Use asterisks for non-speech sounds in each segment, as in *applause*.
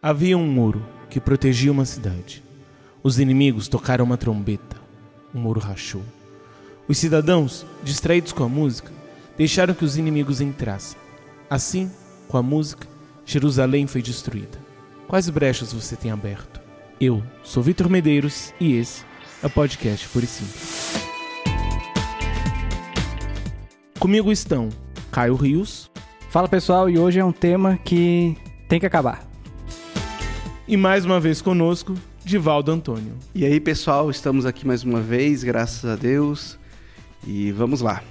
Havia um muro que protegia uma cidade. Os inimigos tocaram uma trombeta. O muro rachou. Os cidadãos, distraídos com a música, deixaram que os inimigos entrassem. Assim, com a música, Jerusalém foi destruída. Quais brechas você tem aberto? Eu sou Vitor Medeiros e esse é o podcast Por e Simples. Comigo estão Caio Rios. Fala pessoal, e hoje é um tema que tem que acabar. E mais uma vez conosco, Divaldo Antônio. E aí pessoal, estamos aqui mais uma vez, graças a Deus. E vamos lá.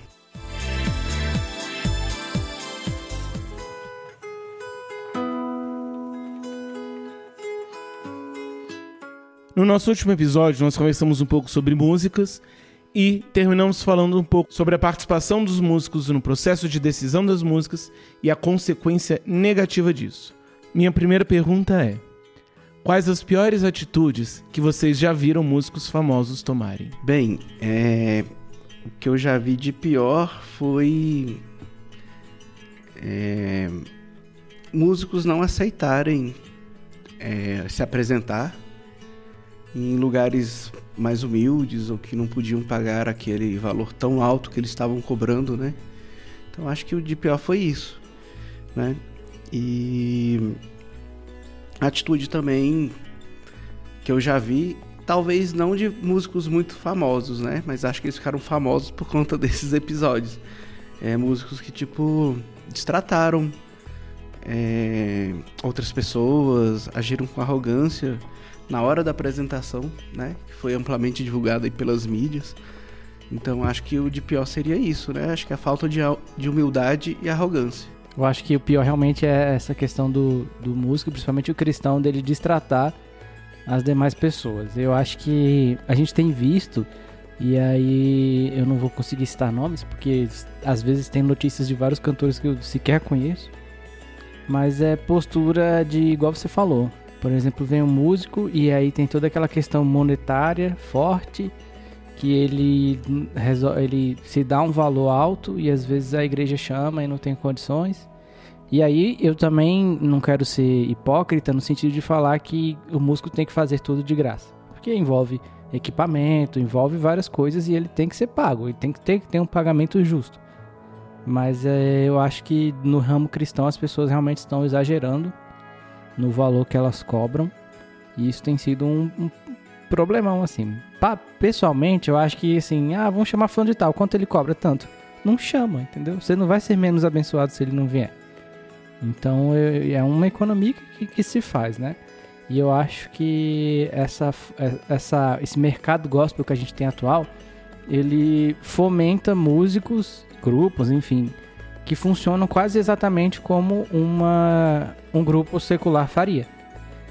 No nosso último episódio, nós conversamos um pouco sobre músicas e terminamos falando um pouco sobre a participação dos músicos no processo de decisão das músicas e a consequência negativa disso. Minha primeira pergunta é: quais as piores atitudes que vocês já viram músicos famosos tomarem? Bem, é... o que eu já vi de pior foi é... músicos não aceitarem é, se apresentar em lugares mais humildes ou que não podiam pagar aquele valor tão alto que eles estavam cobrando, né? Então acho que o de pior foi isso, né? E atitude também que eu já vi, talvez não de músicos muito famosos, né? Mas acho que eles ficaram famosos por conta *laughs* desses episódios. É, músicos que tipo destrataram é, outras pessoas, agiram com arrogância na hora da apresentação, né? Que foi amplamente divulgado aí pelas mídias. Então acho que o de pior seria isso, né? Acho que a falta de, de humildade e arrogância. Eu acho que o pior realmente é essa questão do, do músico, principalmente o cristão, dele destratar as demais pessoas. Eu acho que a gente tem visto, e aí eu não vou conseguir citar nomes, porque às vezes tem notícias de vários cantores que eu sequer conheço, mas é postura de, igual você falou, por exemplo, vem um músico e aí tem toda aquela questão monetária forte, que ele, ele se dá um valor alto e às vezes a igreja chama e não tem condições. E aí eu também não quero ser hipócrita no sentido de falar que o músico tem que fazer tudo de graça. Porque envolve equipamento, envolve várias coisas e ele tem que ser pago, ele tem que ter, ter um pagamento justo. Mas é, eu acho que no ramo cristão as pessoas realmente estão exagerando no valor que elas cobram. E isso tem sido um, um problemão, assim. Pessoalmente, eu acho que, assim, ah, vamos chamar fulano de tal, quanto ele cobra? Tanto. Não chama, entendeu? Você não vai ser menos abençoado se ele não vier. Então, é uma economia que, que se faz, né? E eu acho que essa, essa, esse mercado gospel que a gente tem atual, ele fomenta músicos, grupos, enfim, que funcionam quase exatamente como uma, um grupo secular faria.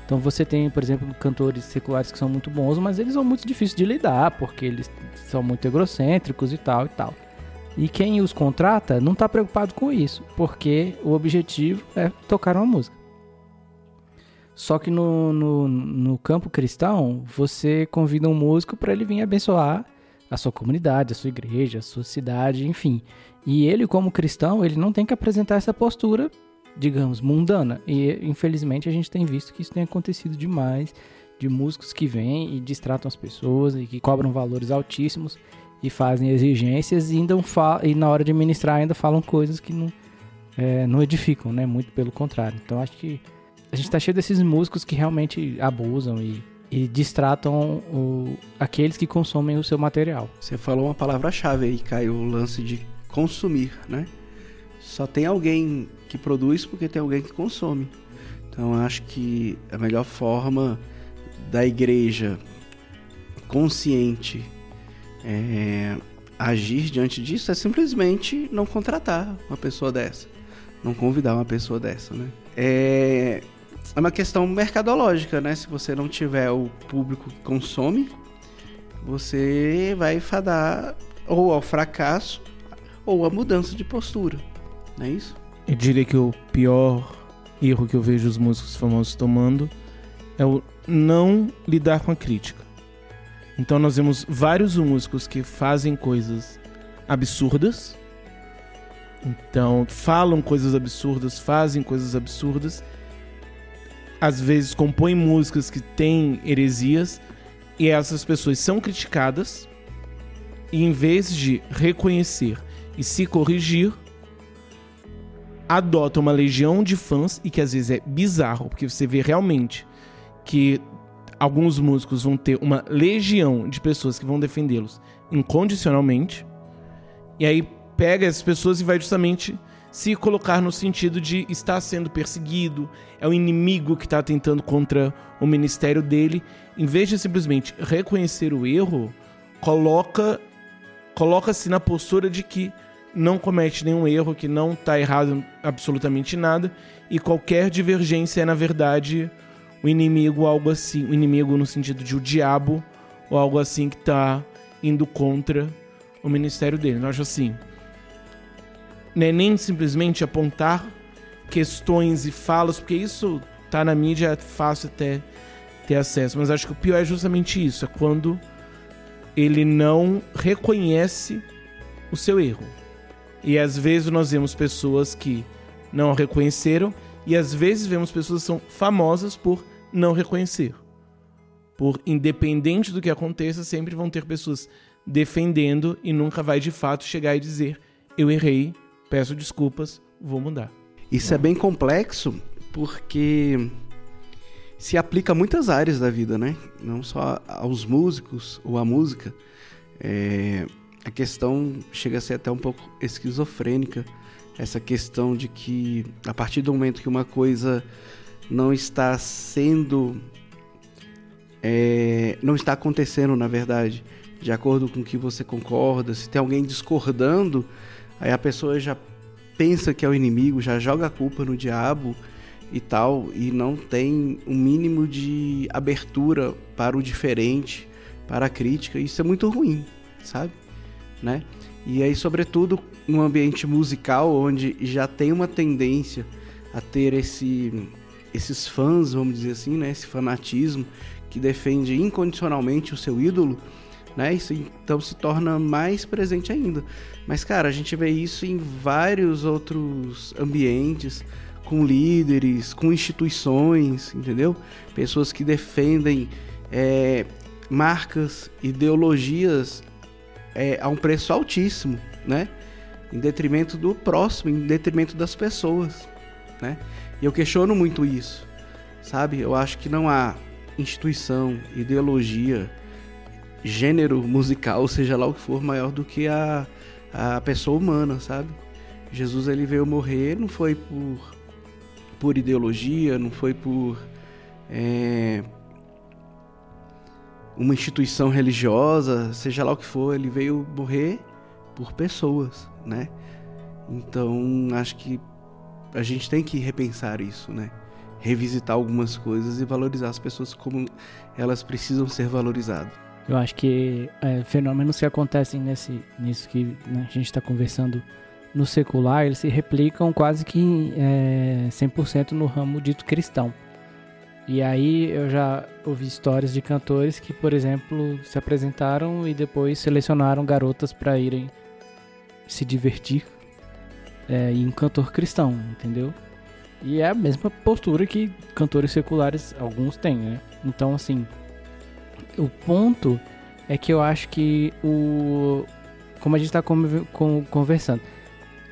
Então você tem, por exemplo, cantores seculares que são muito bons, mas eles são muito difíceis de lidar, porque eles são muito egocêntricos e tal e tal. E quem os contrata não está preocupado com isso, porque o objetivo é tocar uma música. Só que no, no, no campo cristão, você convida um músico para ele vir abençoar a sua comunidade, a sua igreja, a sua cidade, enfim. E ele, como cristão, ele não tem que apresentar essa postura, digamos, mundana. E infelizmente a gente tem visto que isso tem acontecido demais, de músicos que vêm e distratam as pessoas e que cobram valores altíssimos e fazem exigências e, ainda e na hora de ministrar ainda falam coisas que não, é, não edificam, né? Muito pelo contrário. Então acho que a gente está cheio desses músicos que realmente abusam e, e distratam o, aqueles que consomem o seu material. Você falou uma palavra-chave aí, Caio, o lance de consumir, né? Só tem alguém que produz porque tem alguém que consome. Então acho que a melhor forma da igreja consciente é, agir diante disso é simplesmente não contratar uma pessoa dessa, não convidar uma pessoa dessa, né? É, é uma questão mercadológica, né? Se você não tiver o público que consome, você vai fadar ou ao fracasso ou a mudança de postura, não é isso? Eu diria que o pior erro que eu vejo os músicos famosos tomando é o não lidar com a crítica. Então nós vemos vários músicos que fazem coisas absurdas. Então falam coisas absurdas, fazem coisas absurdas. às vezes compõem músicas que têm heresias e essas pessoas são criticadas e em vez de reconhecer e se corrigir, adota uma legião de fãs e que às vezes é bizarro, porque você vê realmente que alguns músicos vão ter uma legião de pessoas que vão defendê-los incondicionalmente. E aí pega essas pessoas e vai justamente se colocar no sentido de estar sendo perseguido, é o inimigo que está tentando contra o ministério dele, em vez de simplesmente reconhecer o erro, coloca coloca-se na postura de que não comete nenhum erro, que não está errado absolutamente nada e qualquer divergência é na verdade o inimigo, algo assim, o inimigo no sentido de o diabo ou algo assim que está indo contra o ministério dele. Eu acho assim, né, nem simplesmente apontar questões e falas, porque isso tá na mídia, é fácil até ter acesso. Mas acho que o pior é justamente isso, é quando ele não reconhece o seu erro. E às vezes nós vemos pessoas que não reconheceram, e às vezes vemos pessoas que são famosas por não reconhecer. Por independente do que aconteça, sempre vão ter pessoas defendendo e nunca vai de fato chegar e dizer: eu errei, peço desculpas, vou mudar. Isso é bem complexo porque se aplica a muitas áreas da vida, né? Não só aos músicos ou à música. É, a questão chega a ser até um pouco esquizofrênica. Essa questão de que a partir do momento que uma coisa não está sendo. É, não está acontecendo, na verdade, de acordo com o que você concorda, se tem alguém discordando, Aí a pessoa já pensa que é o inimigo, já joga a culpa no diabo e tal, e não tem um mínimo de abertura para o diferente, para a crítica. Isso é muito ruim, sabe? Né? E aí, sobretudo, num ambiente musical onde já tem uma tendência a ter esse, esses fãs, vamos dizer assim, né? Esse fanatismo que defende incondicionalmente o seu ídolo né? Isso então se torna mais presente ainda. Mas, cara, a gente vê isso em vários outros ambientes, com líderes, com instituições, entendeu? Pessoas que defendem é, marcas, ideologias é, a um preço altíssimo, né? Em detrimento do próximo, em detrimento das pessoas, né? E eu questiono muito isso, sabe? Eu acho que não há instituição, ideologia, gênero musical, *laughs* seja lá o que for, maior do que a, a pessoa humana, sabe? Jesus ele veio morrer não foi por, por ideologia, não foi por é, uma instituição religiosa, seja lá o que for, ele veio morrer por pessoas, né? Então acho que a gente tem que repensar isso, né? Revisitar algumas coisas e valorizar as pessoas como elas precisam ser valorizadas. Eu acho que é, fenômenos que acontecem nesse, nisso que né, a gente está conversando no secular, eles se replicam quase que é, 100% no ramo dito cristão. E aí eu já ouvi histórias de cantores que, por exemplo, se apresentaram e depois selecionaram garotas para irem se divertir é, em um cantor cristão, entendeu? E é a mesma postura que cantores seculares alguns têm, né? Então, assim, o ponto é que eu acho que o. Como a gente está conversando,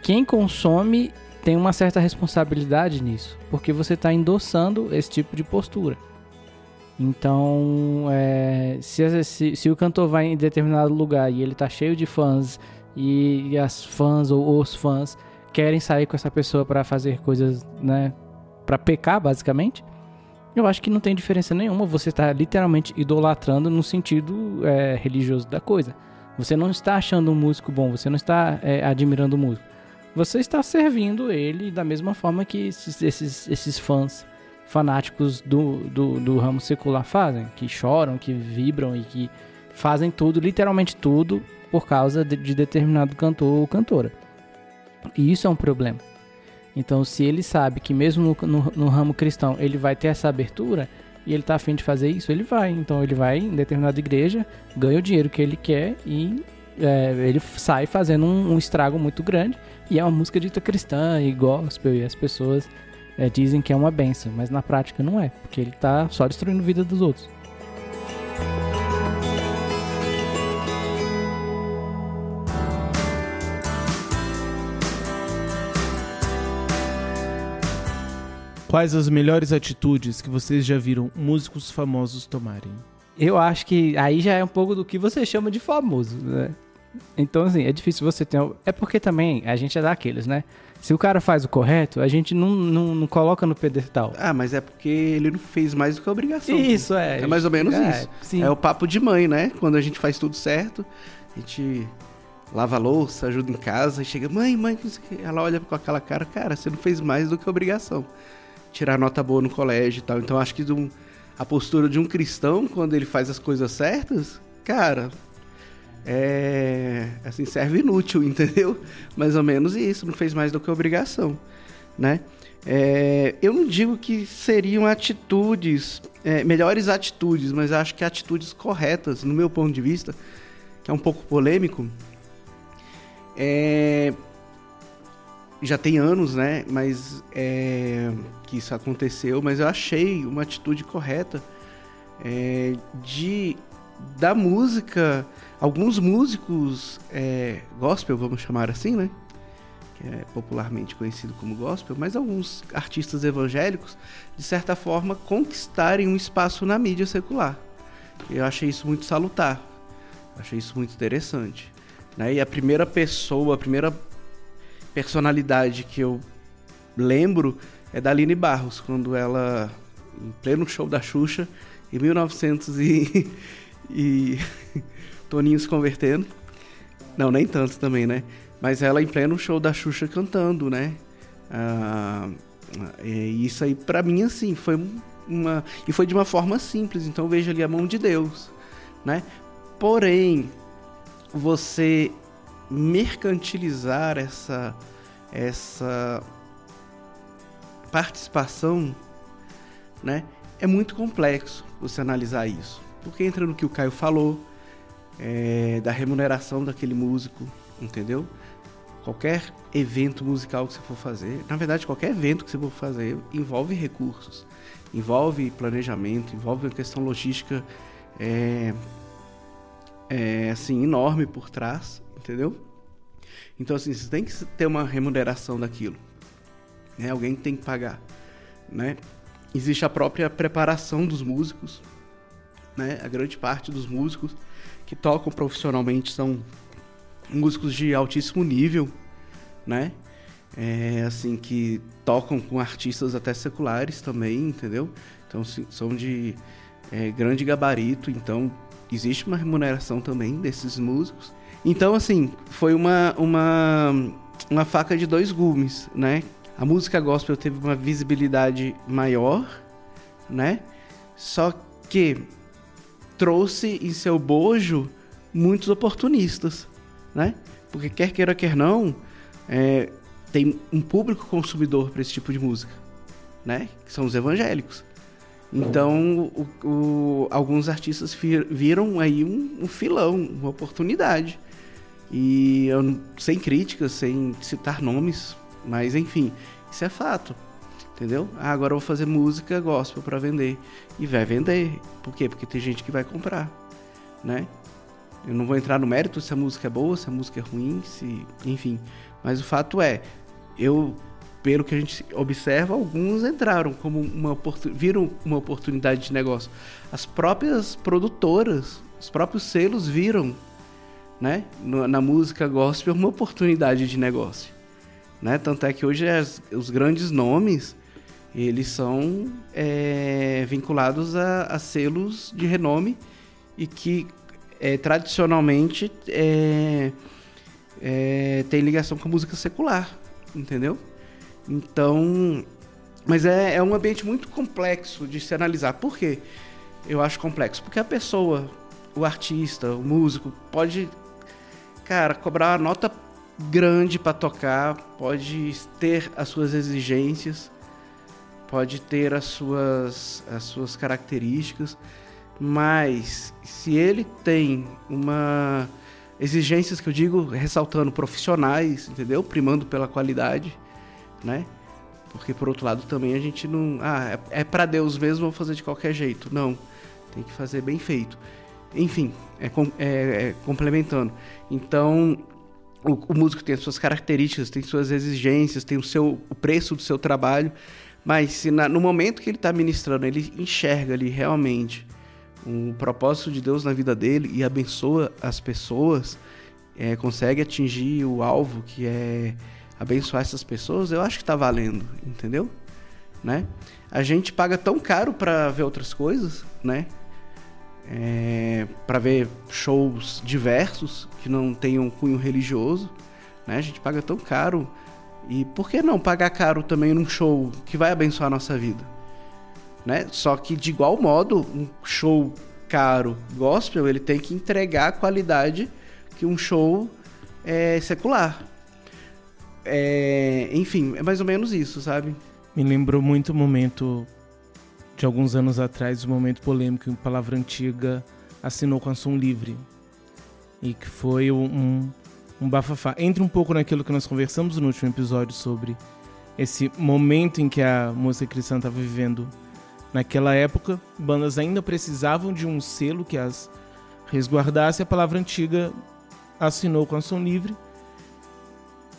quem consome tem uma certa responsabilidade nisso, porque você está endossando esse tipo de postura. Então, é, se, se, se, o cantor vai em determinado lugar e ele está cheio de fãs e, e, as fãs ou os fãs querem sair com essa pessoa para fazer coisas, né, para pecar basicamente, eu acho que não tem diferença nenhuma. Você está literalmente idolatrando no sentido é, religioso da coisa. Você não está achando um músico bom, você não está é, admirando o músico. Você está servindo ele da mesma forma que esses, esses, esses fãs fanáticos do, do, do ramo secular fazem, que choram, que vibram e que fazem tudo, literalmente tudo, por causa de, de determinado cantor ou cantora. E isso é um problema. Então, se ele sabe que mesmo no, no, no ramo cristão ele vai ter essa abertura e ele está afim de fazer isso, ele vai. Então, ele vai em determinada igreja, ganha o dinheiro que ele quer e é, ele sai fazendo um, um, estrago muito grande. E é uma música dita cristã e gospel, e as pessoas é, dizem que é uma benção, mas na prática não é, porque ele tá só destruindo a vida dos outros. Quais as melhores atitudes que vocês já viram músicos famosos tomarem? Eu acho que aí já é um pouco do que você chama de famoso, né? Então, assim, é difícil você ter. É porque também a gente é daqueles, né? Se o cara faz o correto, a gente não, não, não coloca no pedestal. Ah, mas é porque ele não fez mais do que a obrigação. Isso, é. É mais ou menos é, isso. Sim. É o papo de mãe, né? Quando a gente faz tudo certo, a gente lava a louça, ajuda em casa, e chega, mãe, mãe, ela olha com aquela cara, cara, você não fez mais do que a obrigação. Tirar nota boa no colégio e tal. Então acho que um- a postura de um cristão, quando ele faz as coisas certas, cara, é. Assim, serve inútil, *laughs* entendeu? Mais ou menos isso, não fez mais do que obrigação, né? É, eu não digo que seriam atitudes, é, melhores atitudes, mas acho que atitudes corretas, no meu ponto de vista, que é um pouco polêmico, é, já tem anos, né? Mas é, que isso aconteceu, mas eu achei uma atitude correta é, de da música, alguns músicos é, gospel, vamos chamar assim, né? Que é popularmente conhecido como gospel, mas alguns artistas evangélicos, de certa forma, conquistarem um espaço na mídia secular. Eu achei isso muito salutar, achei isso muito interessante. Né? E a primeira pessoa, a primeira personalidade que eu lembro é da Aline Barros, quando ela, em pleno show da Xuxa, em 1900 e, e *laughs* Toninho se convertendo. Não, nem tanto também, né? Mas ela em pleno show da Xuxa cantando, né? Ah, e isso aí, pra mim, assim, foi uma. E foi de uma forma simples, então eu vejo ali a mão de Deus, né? Porém, você mercantilizar essa, essa participação, né? É muito complexo você analisar isso. Porque entra no que o Caio falou, é, da remuneração daquele músico, entendeu? Qualquer evento musical que você for fazer, na verdade, qualquer evento que você for fazer envolve recursos, envolve planejamento, envolve uma questão logística é, é, assim enorme por trás, entendeu? Então assim, você tem que ter uma remuneração daquilo, né? Alguém tem que pagar, né? Existe a própria preparação dos músicos, né? A grande parte dos músicos que tocam profissionalmente são músicos de altíssimo nível, né? É, assim, que tocam com artistas até seculares também, entendeu? Então, são de é, grande gabarito, então existe uma remuneração também desses músicos. Então, assim, foi uma, uma, uma faca de dois gumes, né? A música gospel teve uma visibilidade maior, né? Só que trouxe em seu bojo muitos oportunistas, né? Porque quer queira, quer não, é, tem um público consumidor para esse tipo de música, né? Que são os evangélicos. Então, o- o- alguns artistas fi- viram aí um, um filão, uma oportunidade. E eu, sem críticas, sem citar nomes, mas enfim, isso é fato. Entendeu? Ah, agora eu vou fazer música gospel para vender. E vai vender. Por quê? Porque tem gente que vai comprar, né? Eu não vou entrar no mérito se a música é boa, se a música é ruim, se, enfim. Mas o fato é, eu, pelo que a gente observa, alguns entraram como uma oportu- viram uma oportunidade de negócio. As próprias produtoras, os próprios selos viram, né, na música gospel uma oportunidade de negócio, né? Tanto é que hoje as- os grandes nomes eles são é, vinculados a, a selos de renome e que é, tradicionalmente é, é, tem ligação com a música secular, entendeu? Então, mas é, é um ambiente muito complexo de se analisar. Por quê? Eu acho complexo porque a pessoa, o artista, o músico pode, cara, cobrar uma nota grande para tocar, pode ter as suas exigências, pode ter as suas, as suas características, mas se ele tem uma exigências que eu digo ressaltando profissionais, entendeu? Primando pela qualidade, né? Porque por outro lado também a gente não. Ah, é, é para Deus mesmo, vou fazer de qualquer jeito. Não. Tem que fazer bem feito. Enfim, é, é, é complementando. Então, o, o, músico tem as suas características, tem suas exigências, tem o, seu, o preço do seu trabalho. Mas se na, no momento que ele está ministrando, ele enxerga ali realmente o propósito de Deus na vida dele e abençoa as pessoas, é, consegue atingir o alvo que é abençoar essas pessoas, eu acho que está valendo, entendeu? Né? A gente paga tão caro para ver outras coisas, né? É, para ver shows diversos que não tenham cunho religioso, né? A gente paga tão caro e por que não pagar caro também num show que vai abençoar a nossa vida, né? Só que de igual modo, um show caro gospel ele tem que entregar a qualidade que um show é, secular. É, enfim, é mais ou menos isso, sabe? Me lembrou muito o momento de alguns anos atrás, o um momento polêmico em Palavra Antiga assinou com a Som Livre. E que foi um, um bafafá. Entra um pouco naquilo que nós conversamos no último episódio sobre esse momento em que a música cristã estava vivendo. Naquela época, bandas ainda precisavam de um selo que as resguardasse. A Palavra Antiga assinou com a Som Livre.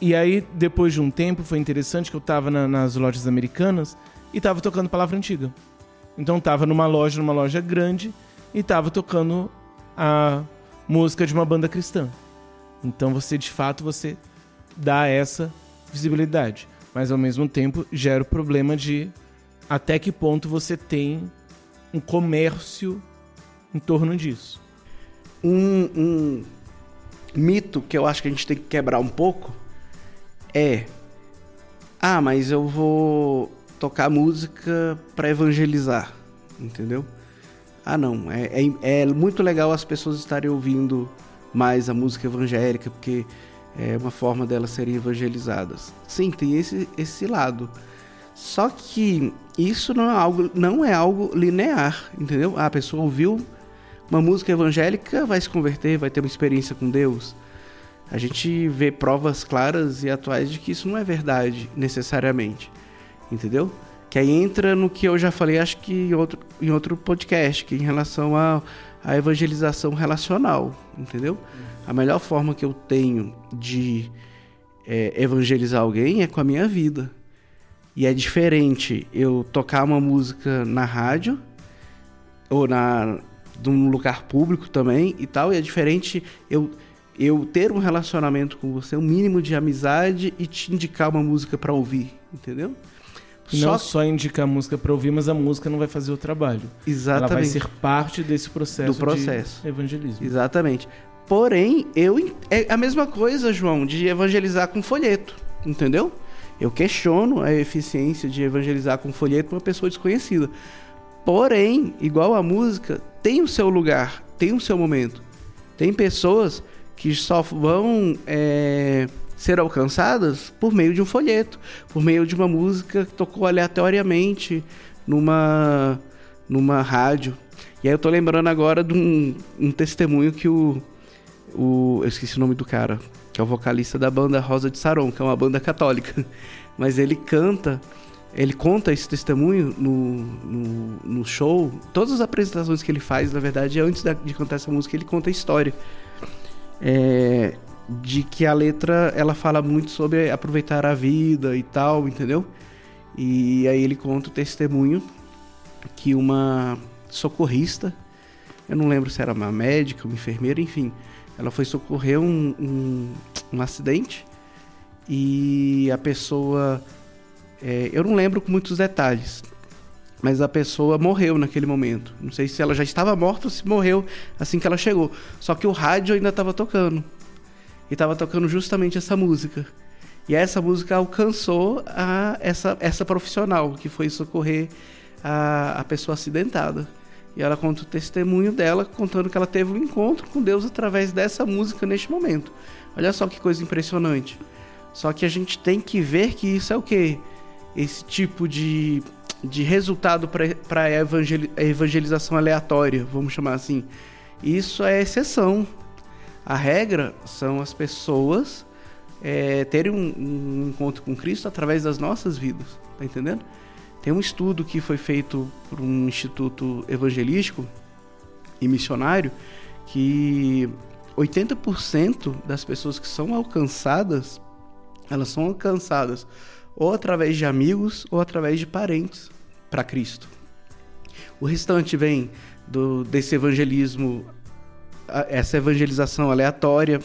E aí, depois de um tempo, foi interessante que eu estava na, nas lojas americanas e estava tocando Palavra Antiga. Então estava numa loja, numa loja grande, e estava tocando a música de uma banda cristã. Então você, de fato, você dá essa visibilidade. Mas ao mesmo tempo gera o problema de até que ponto você tem um comércio em torno disso. Um, um mito que eu acho que a gente tem que quebrar um pouco é: ah, mas eu vou tocar música para evangelizar, entendeu? Ah, não, é, é, é, muito legal as pessoas estarem ouvindo mais a música evangélica, porque é uma forma delas serem evangelizadas. Sim, tem esse, esse lado. Só que isso não é algo, não é algo linear, entendeu? Ah, a pessoa ouviu uma música evangélica, vai se converter, vai ter uma experiência com Deus. A gente vê provas claras e atuais de que isso não é verdade necessariamente entendeu? Que aí entra no que eu já falei, acho que em outro, em outro podcast, que em relação a, a, evangelização relacional, entendeu? A melhor forma que eu tenho de é, evangelizar alguém é com a minha vida. E é diferente eu tocar uma música na rádio ou na num lugar público também e tal, e é diferente eu eu ter um relacionamento com você, um mínimo de amizade e te indicar uma música para ouvir, entendeu? Não só indicar a música para ouvir, mas a música não vai fazer o trabalho. Exatamente. Ela vai ser parte desse processo, do processo. de evangelismo. Exatamente. Porém, eu é a mesma coisa, João, de evangelizar com folheto, entendeu? Eu questiono a eficiência de evangelizar com folheto para uma pessoa desconhecida. Porém, igual a música, tem o seu lugar, tem o seu momento. Tem pessoas que só vão é, ser alcançadas por meio de um folheto, por meio de uma música que tocou aleatoriamente numa, numa rádio. E aí eu tô lembrando agora de um, um testemunho que o, o. Eu esqueci o nome do cara, que é o vocalista da banda Rosa de Saron, que é uma banda católica. *laughs* Mas ele canta, ele conta esse testemunho no, no, no show. Todas as apresentações que ele faz, na verdade, antes de cantar essa música, ele conta a história. É, de que a letra ela fala muito sobre aproveitar a vida e tal, entendeu? E aí ele conta o testemunho que uma socorrista, eu não lembro se era uma médica, uma enfermeira, enfim, ela foi socorrer um, um, um acidente e a pessoa, é, eu não lembro com muitos detalhes, mas a pessoa morreu naquele momento. Não sei se ela já estava morta ou se morreu assim que ela chegou. Só que o rádio ainda estava tocando e estava tocando justamente essa música. E essa música alcançou a, essa, essa profissional que foi socorrer a, a pessoa acidentada. E ela conta o testemunho dela, contando que ela teve um encontro com Deus através dessa música neste momento. Olha só que coisa impressionante. Só que a gente tem que ver que isso é o que? Esse tipo de, de resultado para a evangelização aleatória, vamos chamar assim. Isso é exceção. A regra são as pessoas é, terem um, um, encontro com Cristo através das nossas vidas. tá entendendo? Tem um estudo que foi feito por um instituto evangelístico e missionário que 80% das pessoas que são alcançadas, elas são alcançadas ou através de amigos ou através de parentes para Cristo. O restante vem do, desse evangelismo, essa evangelização aleatória,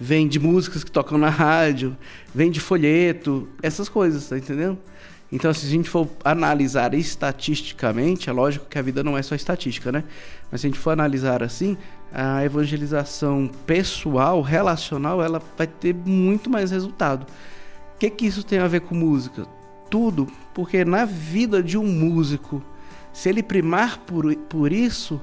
vem de músicas que tocam na rádio, vem de folheto, essas coisas, tá entendendo? Então, se a gente for analisar estatisticamente, é lógico que a vida não é só estatística, né? Mas se a gente for analisar assim, a evangelização pessoal, relacional, ela vai ter muito mais resultado. O que, que isso tem a ver com música? Tudo, porque na vida de um músico, se ele primar por, por isso,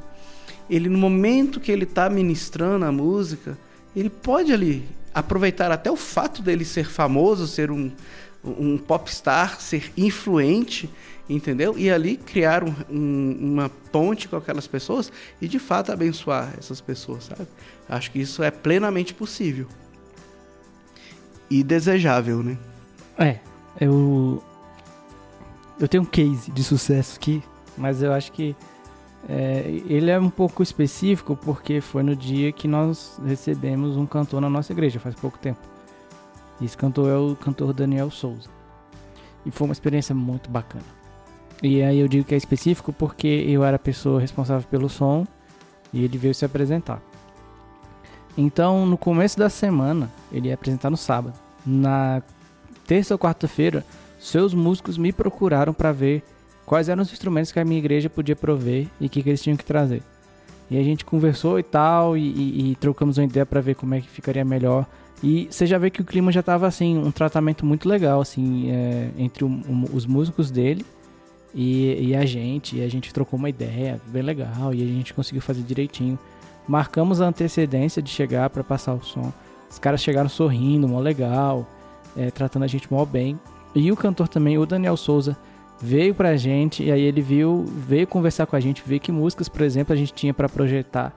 ele no momento que ele está ministrando a música, ele pode ali aproveitar até o fato dele ser famoso, ser um, um popstar, ser influente, entendeu? E ali criar um, um, uma ponte com aquelas pessoas e de fato abençoar essas pessoas, sabe? Acho que isso é plenamente possível. E desejável, né? É, eu. Eu tenho um case de sucesso aqui, mas eu acho que é, ele é um pouco específico porque foi no dia que nós recebemos um cantor na nossa igreja, faz pouco tempo. Esse cantor é o cantor Daniel Souza. E foi uma experiência muito bacana. E aí eu digo que é específico porque eu era a pessoa responsável pelo som e ele veio se apresentar. Então, no começo da semana, ele ia apresentar no sábado. Na terça ou quarta-feira, seus músicos me procuraram para ver quais eram os instrumentos que a minha igreja podia prover e o que, que, eles tinham que trazer. E a gente conversou e tal, e, e, e trocamos uma ideia para ver como é que ficaria melhor. E você já vê que o clima já estava assim, um tratamento muito legal, assim, é, entre o, os músicos dele e, e, a gente. E a gente trocou uma ideia bem legal e a gente conseguiu fazer direitinho. Marcamos a antecedência de chegar para passar o som. Os caras chegaram sorrindo, mó legal, é, tratando a gente mó bem. E o cantor também, o Daniel Souza, veio pra gente e aí ele viu, veio conversar com a gente, ver que músicas, por exemplo, a gente tinha para projetar.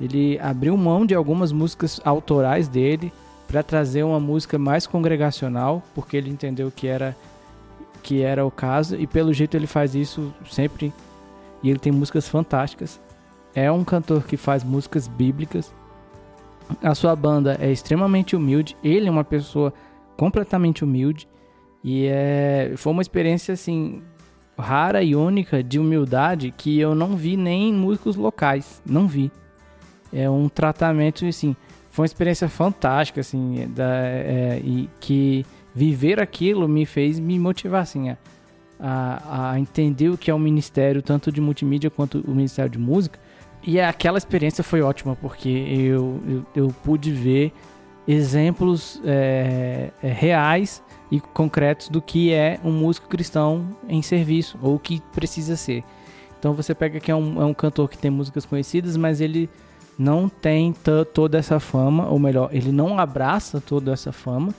Ele abriu mão de algumas músicas autorais dele para trazer uma música mais congregacional, porque ele entendeu que era que era o caso e pelo jeito ele faz isso sempre e ele tem músicas fantásticas. É um cantor que faz músicas bíblicas. A sua banda é extremamente humilde, ele é uma pessoa completamente humilde e é, foi uma experiência assim rara e única de humildade que eu não vi nem em músicos locais, não vi. É um tratamento assim, foi uma experiência fantástica assim, da, é, e que viver aquilo me fez me motivar assim a, a, entender o que é o ministério tanto de multimídia quanto o ministério de música. E aquela experiência foi ótima porque eu, eu, eu pude ver exemplos é, é, reais e concretos do que é um músico cristão em serviço, ou o que precisa ser. Então você pega que é um, é um cantor que tem músicas conhecidas, mas ele não tem toda essa fama, ou melhor, ele não abraça toda essa fama,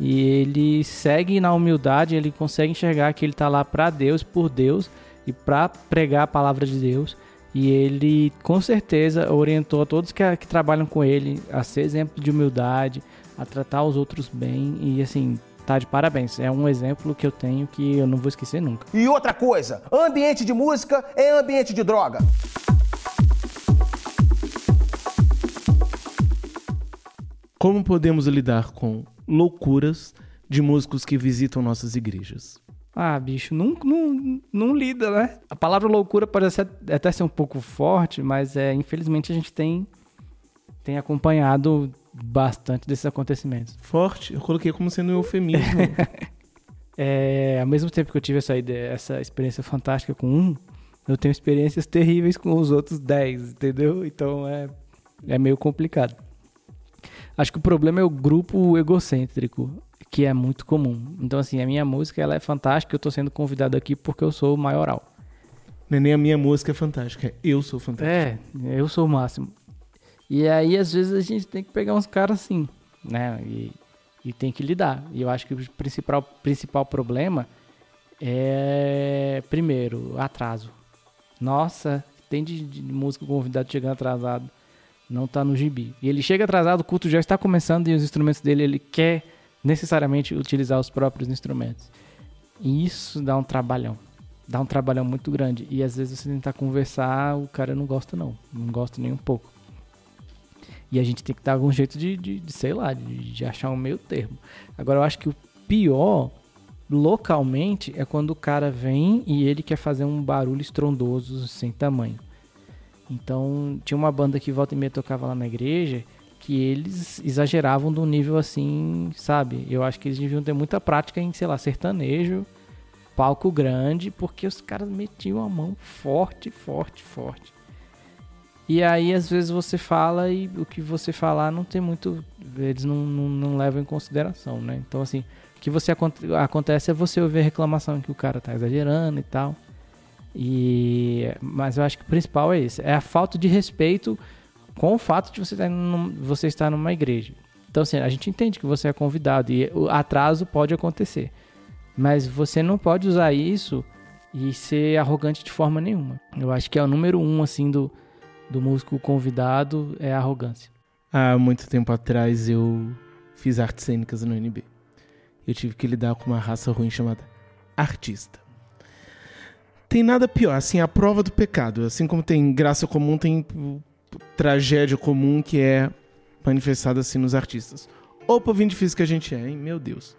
e ele segue na humildade, ele consegue enxergar que ele está lá para Deus, por Deus, e para pregar a palavra de Deus. E ele com certeza orientou a todos que, que trabalham com ele a ser exemplo de humildade, a tratar os outros bem e assim tá de parabéns. É um exemplo que eu tenho que eu não vou esquecer nunca. E outra coisa, ambiente de música é ambiente de droga. Como podemos lidar com loucuras de músicos que visitam nossas igrejas? Ah, bicho, não, não, não lida, né? A palavra loucura pode ser, até ser um pouco forte, mas é, infelizmente a gente tem, tem acompanhado bastante desses acontecimentos. Forte? Eu coloquei como sendo um eufemismo. *laughs* é, ao mesmo tempo que eu tive essa, ideia, essa experiência fantástica com um, eu tenho experiências terríveis com os outros dez, entendeu? Então é, é meio complicado. Acho que o problema é o grupo egocêntrico, que é muito comum. Então, assim, a minha música ela é fantástica, eu tô sendo convidado aqui porque eu sou o maioral. Não é nem a minha música é fantástica, eu sou fantástico. É, eu sou o máximo. E aí, às vezes, a gente tem que pegar uns caras assim, né? E, e tem que lidar. E eu acho que o principal, principal problema é, primeiro, atraso. Nossa, tem de, de músico convidado chegando atrasado, não tá no gibi. E ele chega atrasado, o culto já está começando e os instrumentos dele, ele quer necessariamente utilizar os próprios instrumentos. E isso dá um trabalhão. Dá um trabalhão muito grande. E às vezes você tentar conversar, o cara não gosta, não. Não gosta nem um pouco. E a gente tem que dar algum jeito de, de, de sei lá, de, de achar um meio termo. Agora, eu acho que o pior localmente é quando o cara vem e ele quer fazer um barulho estrondoso sem tamanho. Então, tinha uma banda que volta e meia tocava lá na igreja que eles exageravam de um nível assim, sabe? Eu acho que eles deviam ter muita prática em, sei lá, sertanejo, palco grande, porque os caras metiam a mão forte, forte, forte. E aí, às vezes, você fala e o que você falar não tem muito. Eles não, não, não levam em consideração, né? Então, assim, o que você acontece é você ouvir a reclamação que o cara tá exagerando e tal. E, mas eu acho que o principal é isso: é a falta de respeito com o fato de você estar, num, você estar numa igreja. Então, assim, a gente entende que você é convidado e o atraso pode acontecer. Mas você não pode usar isso e ser arrogante de forma nenhuma. Eu acho que é o número um, assim, do do músico convidado é a arrogância. Há muito tempo atrás eu fiz artes cênicas no UNB. Eu tive que lidar com uma raça ruim chamada artista. Tem nada pior, assim, a prova do pecado. Assim como tem graça comum, tem tragédia comum que é manifestada assim nos artistas. Ou povinho difícil que a gente é, hein? Meu Deus.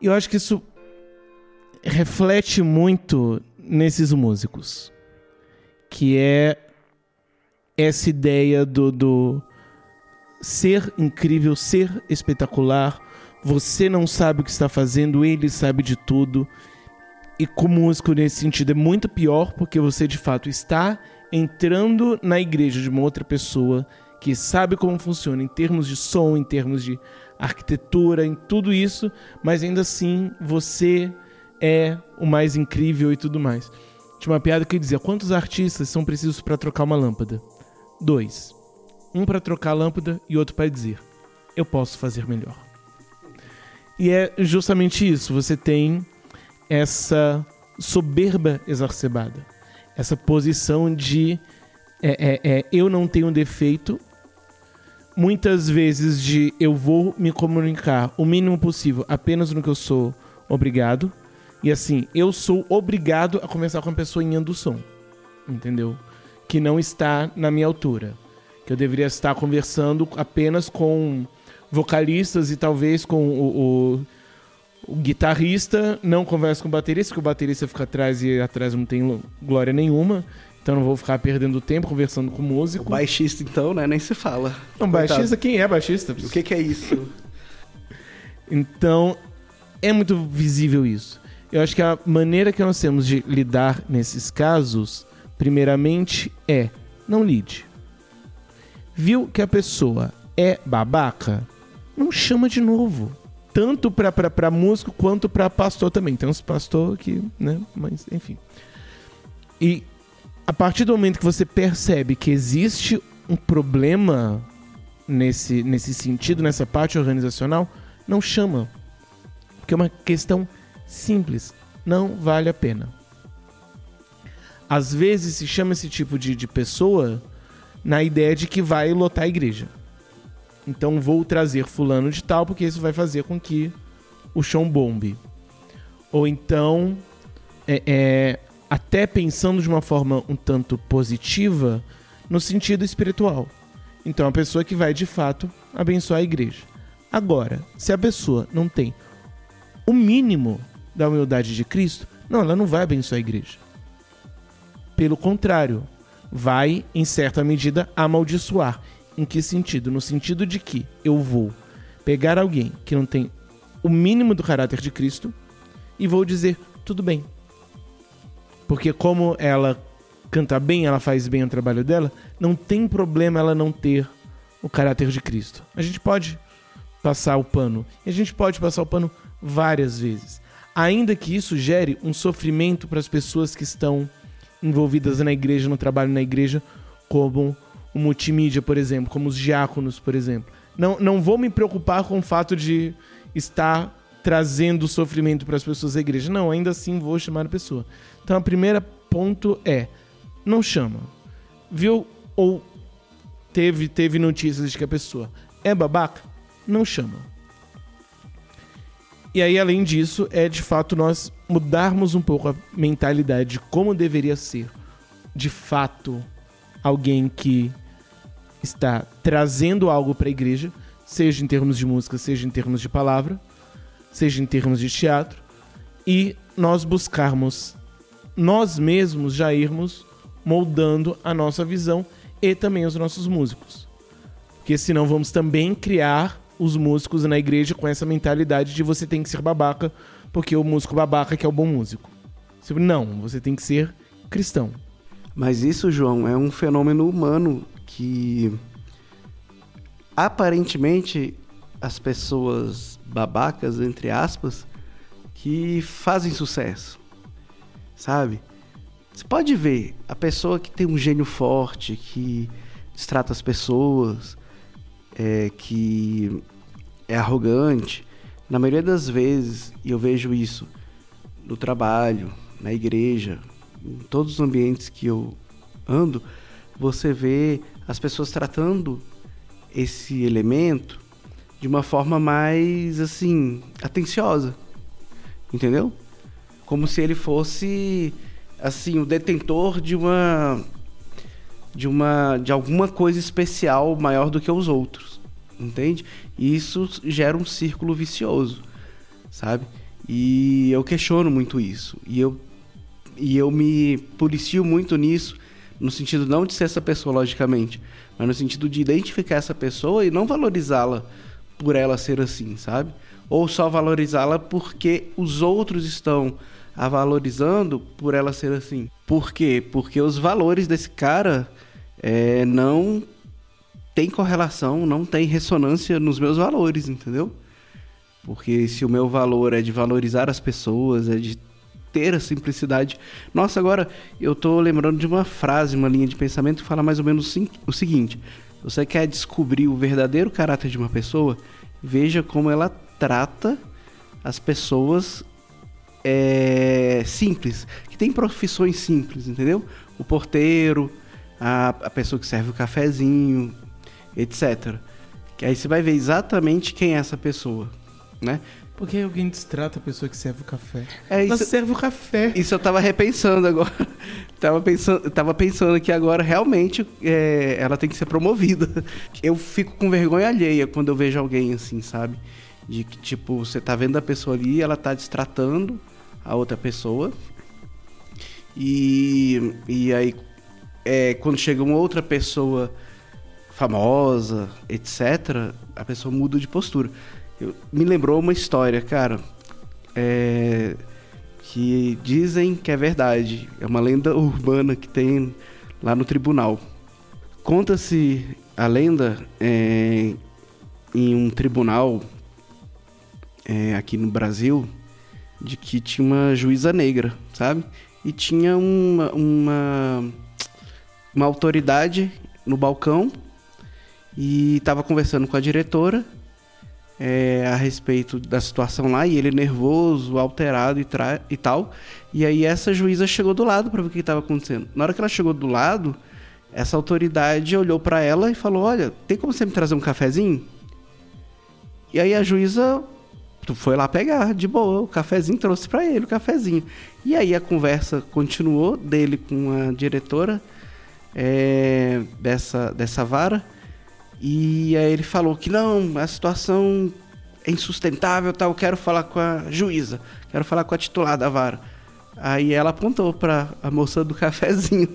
Eu acho que isso reflete muito nesses músicos. Que é essa ideia do, do ser incrível, ser espetacular. Você não sabe o que está fazendo, ele sabe de tudo. E com músico nesse sentido é muito pior porque você de fato está entrando na igreja de uma outra pessoa que sabe como funciona em termos de som, em termos de arquitetura, em tudo isso, mas ainda assim você é o mais incrível e tudo mais. Tinha uma piada que dizia: quantos artistas são precisos para trocar uma lâmpada? Dois. Um para trocar a lâmpada e outro para dizer: eu posso fazer melhor. E é justamente isso. Você tem essa soberba exacerbada, essa posição de é, é, é, eu não tenho defeito. Muitas vezes de eu vou me comunicar o mínimo possível apenas no que eu sou obrigado. E assim, eu sou obrigado a conversar com a pessoa em som. Entendeu? Que não está na minha altura. Que eu deveria estar conversando apenas com vocalistas e talvez com o, o, o guitarrista. Não converso com o baterista, porque o baterista fica atrás e atrás não tem glória nenhuma. Então não vou ficar perdendo tempo conversando com o músico. O baixista, então, né? Nem se fala. Não, baixista, quem é baixista? O que, que é isso? *laughs* então, é muito visível isso. Eu acho que a maneira que nós temos de lidar nesses casos primeiramente, é não lide. Viu que a pessoa é babaca? Não chama de novo. Tanto para músico quanto para pastor também. Tem uns pastor que, né? Mas, enfim. E a partir do momento que você percebe que existe um problema nesse, nesse sentido, nessa parte organizacional, não chama. Porque é uma questão simples. Não vale a pena. Às vezes se chama esse tipo de, de pessoa na ideia de que vai lotar a igreja. Então vou trazer fulano de tal porque isso vai fazer com que o chão bombe. Ou então, é, é, até pensando de uma forma um tanto positiva, no sentido espiritual. Então, a pessoa que vai de fato abençoar a igreja. Agora, se a pessoa não tem o mínimo da humildade de Cristo, não, ela não vai abençoar a igreja. Pelo contrário, vai, em certa medida, amaldiçoar. Em que sentido? No sentido de que eu vou pegar alguém que não tem o mínimo do caráter de Cristo e vou dizer tudo bem. Porque como ela canta bem, ela faz bem o trabalho dela, não tem problema ela não ter o caráter de Cristo. A gente pode passar o pano. E a gente pode passar o pano várias vezes. Ainda que isso gere um sofrimento para as pessoas que estão envolvidas na igreja, no trabalho na igreja, como o multimídia, por exemplo, como os diáconos, por exemplo. Não, não vou me preocupar com o fato de estar trazendo sofrimento para as pessoas da igreja. Não, ainda assim vou chamar a pessoa. Então, a primeira ponto é: não chama. Viu ou teve, teve notícias de que a pessoa é babaca? Não chama. E aí, além disso, é de fato nós mudarmos um pouco a mentalidade de como deveria ser, de fato, alguém que está trazendo algo para a igreja, seja em termos de música, seja em termos de palavra, seja em termos de teatro, e nós buscarmos nós mesmos já irmos moldando a nossa visão e também os nossos músicos. Porque senão vamos também criar os músicos na igreja com essa mentalidade de você tem que ser babaca, porque o músico babaca que é o bom músico. Não, você tem que ser cristão. Mas isso, João, é um fenômeno humano que aparentemente as pessoas babacas, entre aspas, que fazem sucesso, sabe? Você pode ver a pessoa que tem um gênio forte, que distrata as pessoas, é, que é arrogante. Na maioria das vezes, e eu vejo isso no trabalho, na igreja, em todos os ambientes que eu ando, você vê as pessoas tratando esse elemento de uma forma mais assim atenciosa, entendeu? Como se ele fosse assim o detentor de uma de uma de alguma coisa especial maior do que os outros, entende? Isso gera um círculo vicioso, sabe? E eu questiono muito isso. E eu e eu me policio muito nisso, no sentido não de ser essa pessoa logicamente, mas no sentido de identificar essa pessoa e não valorizá-la por ela ser assim, sabe? Ou só valorizá-la porque os outros estão a valorizando por ela ser assim. Por quê? Porque os valores desse cara é, não tem correlação, não tem ressonância nos meus valores, entendeu? Porque se o meu valor é de valorizar as pessoas, é de ter a simplicidade. Nossa, agora eu tô lembrando de uma frase, uma linha de pensamento que fala mais ou menos o seguinte: você quer descobrir o verdadeiro caráter de uma pessoa? Veja como ela trata as pessoas é, simples, que tem profissões simples, entendeu? O porteiro, a, a pessoa que serve o cafezinho, etc. Que aí você vai ver exatamente quem é essa pessoa, né? Porque alguém destrata a pessoa que serve o café. É, Ela isso- serve o café. Isso eu tava repensando agora. *laughs* tava, pensando, tava pensando que agora realmente é, ela tem que ser promovida. *laughs* Eu fico com vergonha alheia quando eu vejo alguém assim, sabe? De que, tipo, você tá vendo a pessoa ali, ela tá destratando a outra pessoa. E, e aí, é, quando chega uma outra pessoa famosa, etc., a pessoa muda de postura. Eu, me lembrou uma história, cara. É, que dizem que é verdade. É uma lenda urbana que tem lá no tribunal. Conta-se a lenda é, em um tribunal é, aqui no Brasil de que tinha uma juíza negra, sabe? E tinha uma, uma, uma autoridade no balcão e estava conversando com a diretora é, a respeito da situação lá, e ele nervoso, alterado e, e tal. E aí essa juíza chegou do lado para ver o que estava acontecendo. Na hora que ela chegou do lado, essa autoridade olhou para ela e falou: Olha, tem como você me trazer um cafezinho? E aí a juíza foi lá pegar, de boa, o cafezinho trouxe para ele, o cafezinho. E aí a conversa continuou dele com a diretora é, dessa, dessa vara. E aí ele falou que não, a situação é insustentável, tal, eu quero falar com a juíza, quero falar com a titular da vara. Aí ela apontou para a moça do *laughs* cafezinho.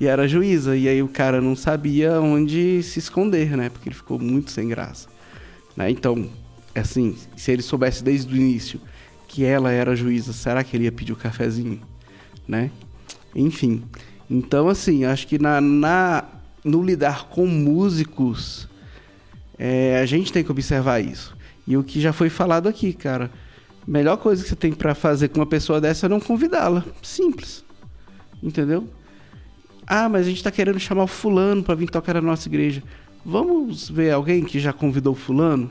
e era a juíza, e aí o cara não sabia onde se esconder, né? Porque ele ficou muito sem graça. Né? Então, assim, se ele soubesse desde o início que ela era a juíza, será que ele ia pedir o cafezinho, né? Enfim. Então, assim, acho que na, na no lidar com músicos, é, a gente tem que observar isso. E o que já foi falado aqui, cara, melhor coisa que você tem pra fazer com uma pessoa dessa é não convidá-la. Simples. Entendeu? Ah, mas a gente tá querendo chamar o fulano pra vir tocar na nossa igreja. Vamos ver alguém que já convidou o fulano?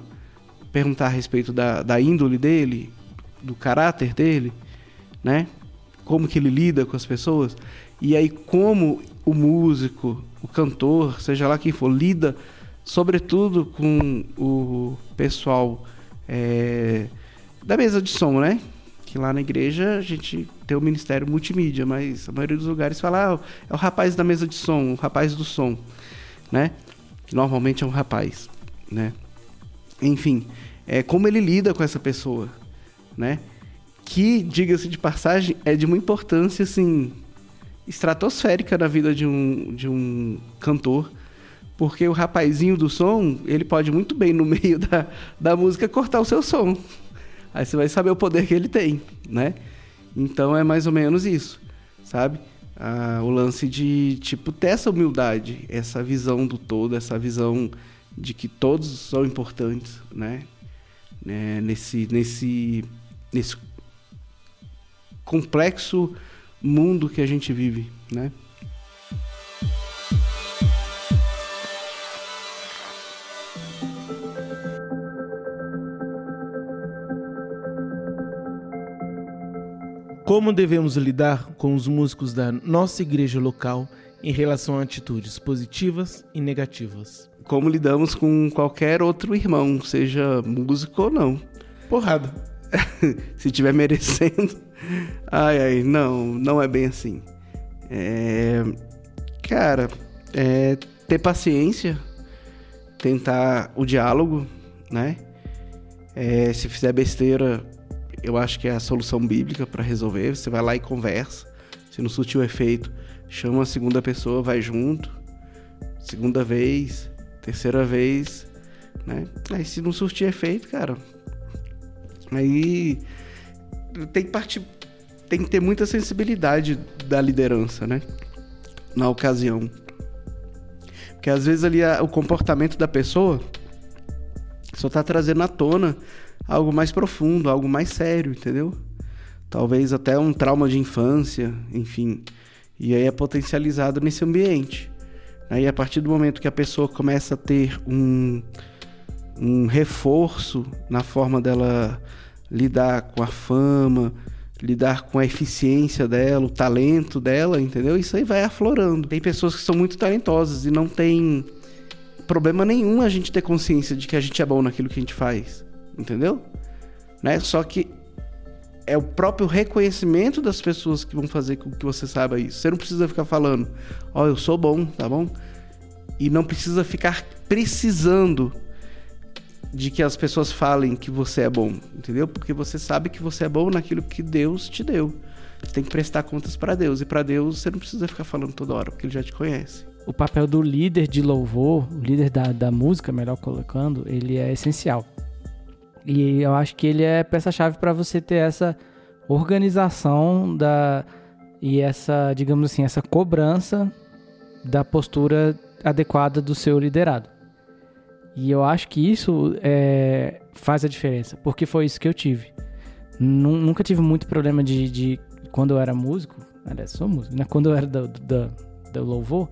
Perguntar a respeito da, da índole dele, do caráter dele, né? Como que ele lida com as pessoas. E aí como o músico, o cantor, seja lá quem for, lida sobretudo com o pessoal é, da mesa de som, né? Que lá na igreja a gente tem o ministério multimídia, mas a maioria dos lugares fala, ah, é o rapaz da mesa de som, o rapaz do som, né? Que normalmente é um rapaz, né? Enfim, é como ele lida com essa pessoa, né? Que, diga-se de passagem, é de uma importância, assim, estratosférica na vida de um, de um cantor, porque o rapazinho do som, ele pode muito bem, no *laughs* meio da, da música, cortar o seu som. Aí você vai saber o poder que ele tem, né? Então é mais ou menos isso, sabe? Ah, o lance de, tipo, ter essa humildade, essa visão do todo, essa visão de que todos são importantes, né? né? Nesse, nesse, nesse complexo mundo que a gente vive, né? Como devemos lidar com os músicos da nossa igreja local em relação a atitudes positivas e negativas? Como lidamos com qualquer outro irmão, seja músico ou não. Porrada. *laughs* Se estiver merecendo. Ai, ai, não, não é bem assim. É... Cara, é ter paciência, tentar o diálogo, né? É, se fizer besteira, eu acho que é a solução bíblica para resolver. Você vai lá e conversa. Se não surtiu efeito, chama a segunda pessoa, vai junto. Segunda vez, terceira vez, né? Aí se não surtir efeito, cara, aí tem partir, tem que ter muita sensibilidade da liderança, né? Na ocasião. Porque às vezes ali a, o comportamento da pessoa só tá trazendo à tona algo mais profundo, algo mais sério, entendeu? Talvez até um trauma de infância, enfim. E aí é potencializado nesse ambiente. Aí a partir do momento que a pessoa começa a ter um, um reforço na forma dela lidar com a fama, lidar com a eficiência dela, o talento dela, entendeu? Isso aí vai aflorando. Tem pessoas que são muito talentosas e não tem problema nenhum a gente ter consciência de que a gente é bom naquilo que a gente faz entendeu? Né? Só que é o próprio reconhecimento das pessoas que vão fazer com que você saiba isso. Você não precisa ficar falando, ó, oh, eu sou bom, tá bom? E não precisa ficar precisando de que as pessoas falem que você é bom, entendeu? Porque você sabe que você é bom naquilo que Deus te deu. Você tem que prestar contas para Deus. E para Deus você não precisa ficar falando toda hora, porque Ele já te conhece. O papel do líder de louvor, o líder da, da música, melhor colocando, ele é essencial. E eu acho que ele é peça-chave para você ter essa organização da e essa, digamos assim, essa cobrança da postura adequada do seu liderado. E eu acho que isso é, faz a diferença, porque foi isso que eu tive. Nunca tive muito problema de, de quando eu era músico, aliás, sou músico, né? Quando eu era do, do, do louvor,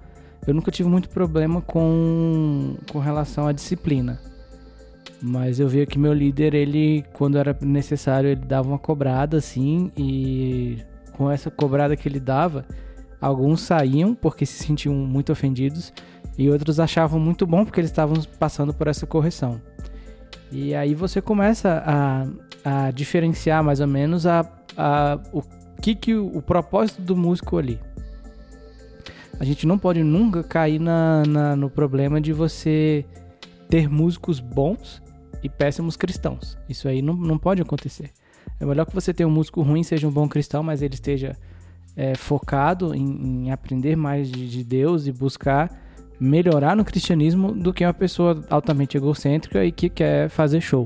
eu nunca tive muito problema com, com relação à disciplina. Mas eu via que meu líder, ele, quando era necessário, ele dava uma cobrada assim, e com essa cobrada que ele dava, alguns saíam porque se sentiam muito ofendidos, e outros achavam muito bom porque eles estavam passando por essa correção. E aí você começa a, a diferenciar mais ou menos a, a, o que, que o, o propósito do músico ali. A gente não pode nunca cair na, na, no problema de você ter músicos bons e péssimos cristãos. Isso aí não, não pode acontecer. É melhor que você tenha um músico ruim, seja um bom cristão, mas ele esteja é, focado em, em, aprender mais de, de, Deus e buscar melhorar no cristianismo do que uma pessoa altamente egocêntrica e que quer fazer show.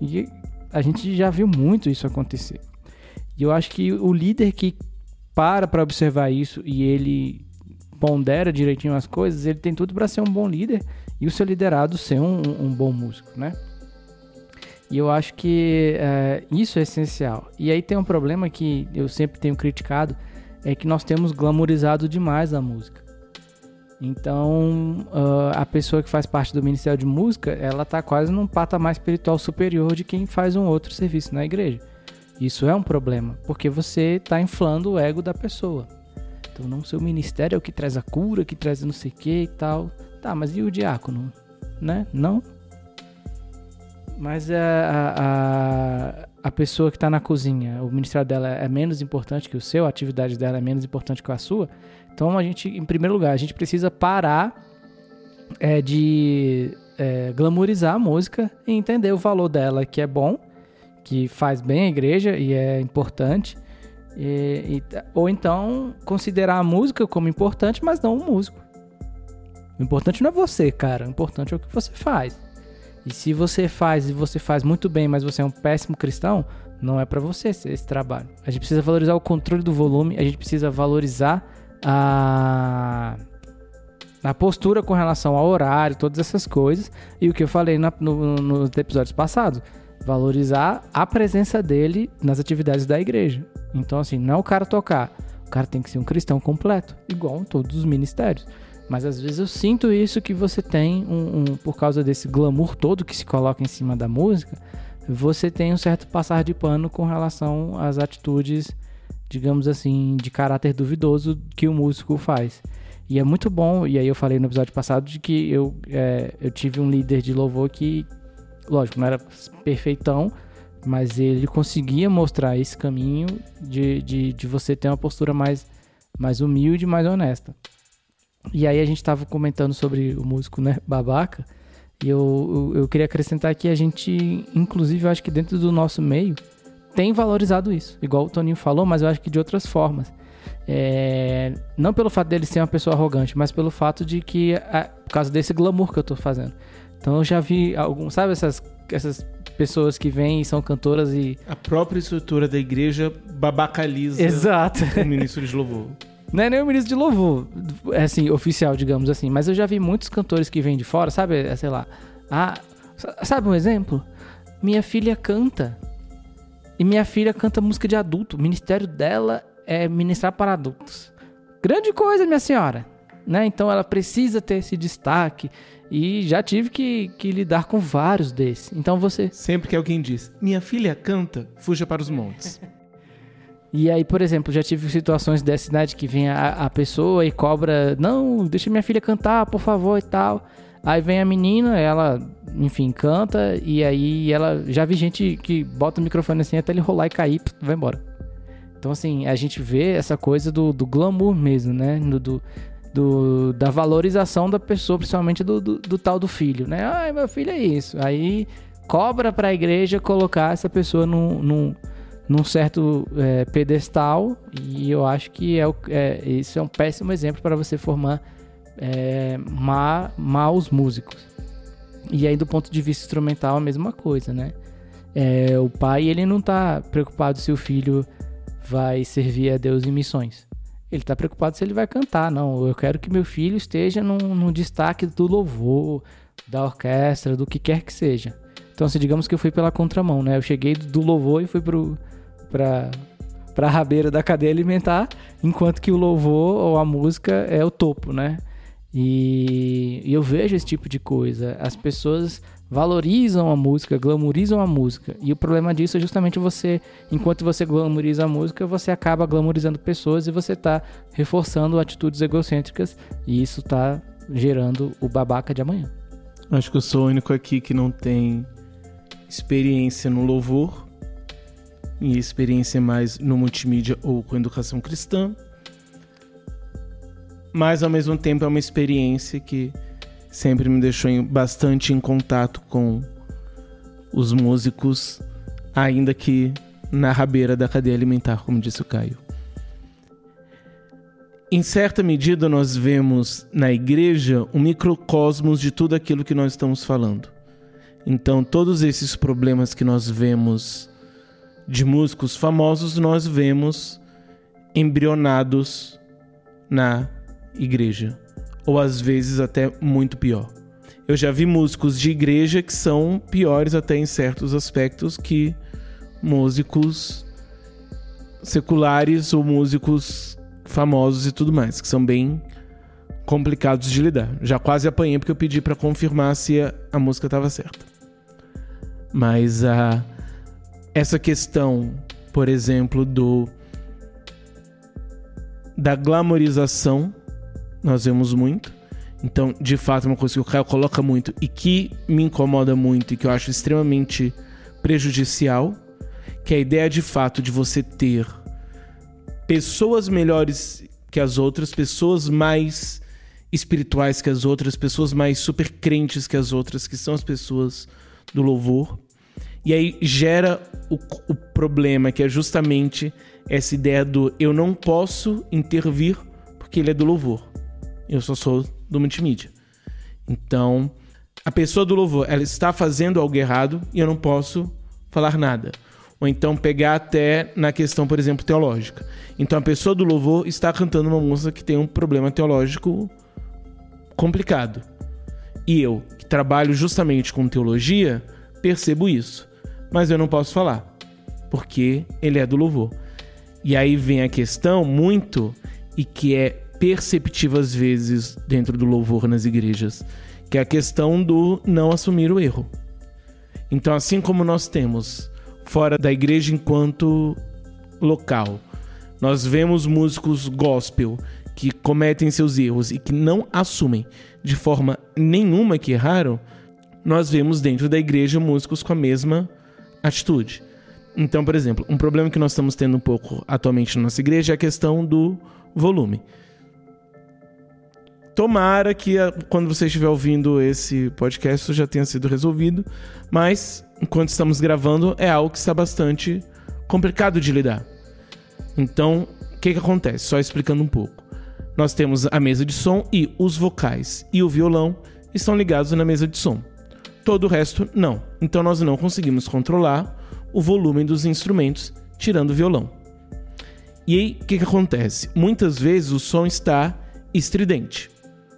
E a gente já viu muito isso acontecer. E eu acho que o líder que para para observar isso e ele pondera direitinho as coisas, ele tem tudo para ser um bom líder e o seu liderado ser um, um, bom músico, né? E eu acho que é, isso é essencial. E aí tem um problema que eu sempre tenho criticado, é que nós temos glamorizado demais a música. Então, uh, a pessoa que faz parte do Ministério de Música, ela está quase num patamar espiritual superior de quem faz um outro serviço na igreja. Isso é um problema, porque você está inflando o ego da pessoa. Então, não seu ministério é o que traz a cura, que traz não sei o que e tal. Tá, mas e o diácono? Né? Não? Mas a, a, a pessoa que está na cozinha, o ministério dela é menos importante que o seu, a atividade dela é menos importante que a sua. Então a gente, em primeiro lugar, a gente precisa parar é, de é, glamorizar a música e entender o valor dela, que é bom, que faz bem a igreja e é importante. E, e, ou então considerar a música como importante, mas não o músico. O importante não é você, cara. O importante é o que você faz. E se você faz e você faz muito bem, mas você é um péssimo cristão, não é para você esse trabalho. A gente precisa valorizar o controle do volume, a gente precisa valorizar a a postura com relação ao horário, todas essas coisas. E o que eu falei na, no, nos episódios passados, valorizar a presença dele nas atividades da igreja. Então, assim, não é o cara tocar, o cara tem que ser um cristão completo, igual em todos os ministérios. Mas às vezes eu sinto isso que você tem, um, um, por causa desse glamour todo que se coloca em cima da música, você tem um certo passar de pano com relação às atitudes, digamos assim, de caráter duvidoso que o músico faz. E é muito bom, e aí eu falei no episódio passado de que eu, é, eu tive um líder de louvor que, lógico, não era perfeitão, mas ele conseguia mostrar esse caminho de, de, de você ter uma postura mais, mais humilde, mais honesta. E aí a gente estava comentando sobre o músico, né, babaca. E eu, eu, eu, queria acrescentar que a gente, inclusive, eu acho que dentro do nosso meio, tem valorizado isso. Igual o Toninho falou, mas eu acho que de outras formas. É, não pelo fato dele ser uma pessoa arrogante, mas pelo fato de que, é, por causa desse glamour que eu tô fazendo. Então eu já vi alguns, sabe essas, essas pessoas que vêm e são cantoras e. A própria estrutura da igreja babacaliza Exato. o ministro de louvor. Não é nem o ministro de louvor, é assim, oficial, digamos assim. Mas eu já vi muitos cantores que vêm de fora, sabe? É, sei lá. Ah, sabe um exemplo? Minha filha canta. E minha filha canta música de adulto. O ministério dela é ministrar para adultos. Grande coisa, minha senhora. Né? Então ela precisa ter esse destaque. E já tive que, que lidar com vários desses. Então você. Sempre que alguém diz, minha filha canta, fuja para os montes. *laughs* E aí, por exemplo, já tive situações dessa cidade que vem a, a, pessoa e cobra, não, deixa minha filha cantar, por favor e tal. Aí vem a menina, ela, enfim, canta e aí ela já vi gente que bota o microfone assim até ele rolar e cair, vai embora. Então, assim, a gente vê essa coisa do, do glamour mesmo, né? Do, do, do, da valorização da pessoa, principalmente do, do, do tal do filho, né? Ai, meu filho é isso. Aí cobra para a igreja colocar essa pessoa num, num num certo é, pedestal e eu acho que é, é, isso é um péssimo exemplo para você formar é, ma, maus músicos. E aí do ponto de vista instrumental a mesma coisa, né? É, o pai ele não está preocupado se o filho vai servir a Deus em missões. Ele está preocupado se ele vai cantar. Não, eu quero que meu filho esteja no, destaque do louvor, da orquestra, do que quer que seja. Então, se assim, digamos que eu fui pela contramão, né? Eu cheguei do louvor e fui pro, para para a rabeira da cadeia alimentar, enquanto que o louvor ou a música é o topo, né? E, e, eu vejo esse tipo de coisa. As pessoas valorizam a música, glamorizam a música. E o problema disso é justamente você, enquanto você glamoriza a música, você acaba glamorizando pessoas e você está reforçando atitudes egocêntricas e isso está gerando o babaca de amanhã. Acho que eu sou o único aqui que não tem experiência no louvor minha experiência mais no multimídia ou com educação cristã. Mas ao mesmo tempo é uma experiência que sempre me deixou bastante em contato com os músicos, ainda que na rabeira da cadeia alimentar, como disse o Caio. Em certa medida, nós vemos na igreja um microcosmos de tudo aquilo que nós estamos falando. Então, todos esses problemas que nós vemos de músicos famosos nós vemos embrionados na igreja, ou às vezes até muito pior. Eu já vi músicos de igreja que são piores até em certos aspectos que músicos seculares ou músicos famosos e tudo mais, que são bem complicados de lidar. Já quase apanhei porque eu pedi para confirmar se a, a música estava certa. Mas a essa questão, por exemplo, do da glamorização, nós vemos muito. Então, de fato, é uma coisa que o Caio coloca muito e que me incomoda muito e que eu acho extremamente prejudicial, que a ideia de fato de você ter pessoas melhores que as outras, pessoas mais espirituais que as outras, pessoas mais super crentes que as outras, que são as pessoas do louvor. E aí gera o, o problema, que é justamente essa ideia do eu não posso intervir porque ele é do louvor. Eu só sou do multimídia. Então, a pessoa do louvor, ela está fazendo algo errado e eu não posso falar nada. Ou então pegar até na questão, por exemplo, teológica. Então a pessoa do louvor está cantando uma música que tem um problema teológico complicado. E eu, que trabalho justamente com teologia, percebo isso. Mas eu não posso falar, porque ele é do louvor. E aí vem a questão muito e que é perceptível às vezes dentro do louvor nas igrejas, que é a questão do não assumir o erro. Então, assim como nós temos fora da igreja enquanto local, nós vemos músicos gospel que cometem seus erros e que não assumem de forma nenhuma que erraram, nós vemos dentro da igreja músicos com a mesma atitude. Então, por exemplo, um problema que nós estamos tendo um pouco atualmente na nossa igreja é a questão do volume. Tomara que quando você estiver ouvindo esse podcast já tenha sido resolvido, mas enquanto estamos gravando é algo que está bastante complicado de lidar. Então, o que, que acontece? Só explicando um pouco. Nós temos a mesa de som e os vocais e o violão estão ligados na mesa de som. Todo o resto não. Então nós não conseguimos controlar o volume dos instrumentos tirando o violão. E aí, o que, que acontece? Muitas vezes o som está estridente,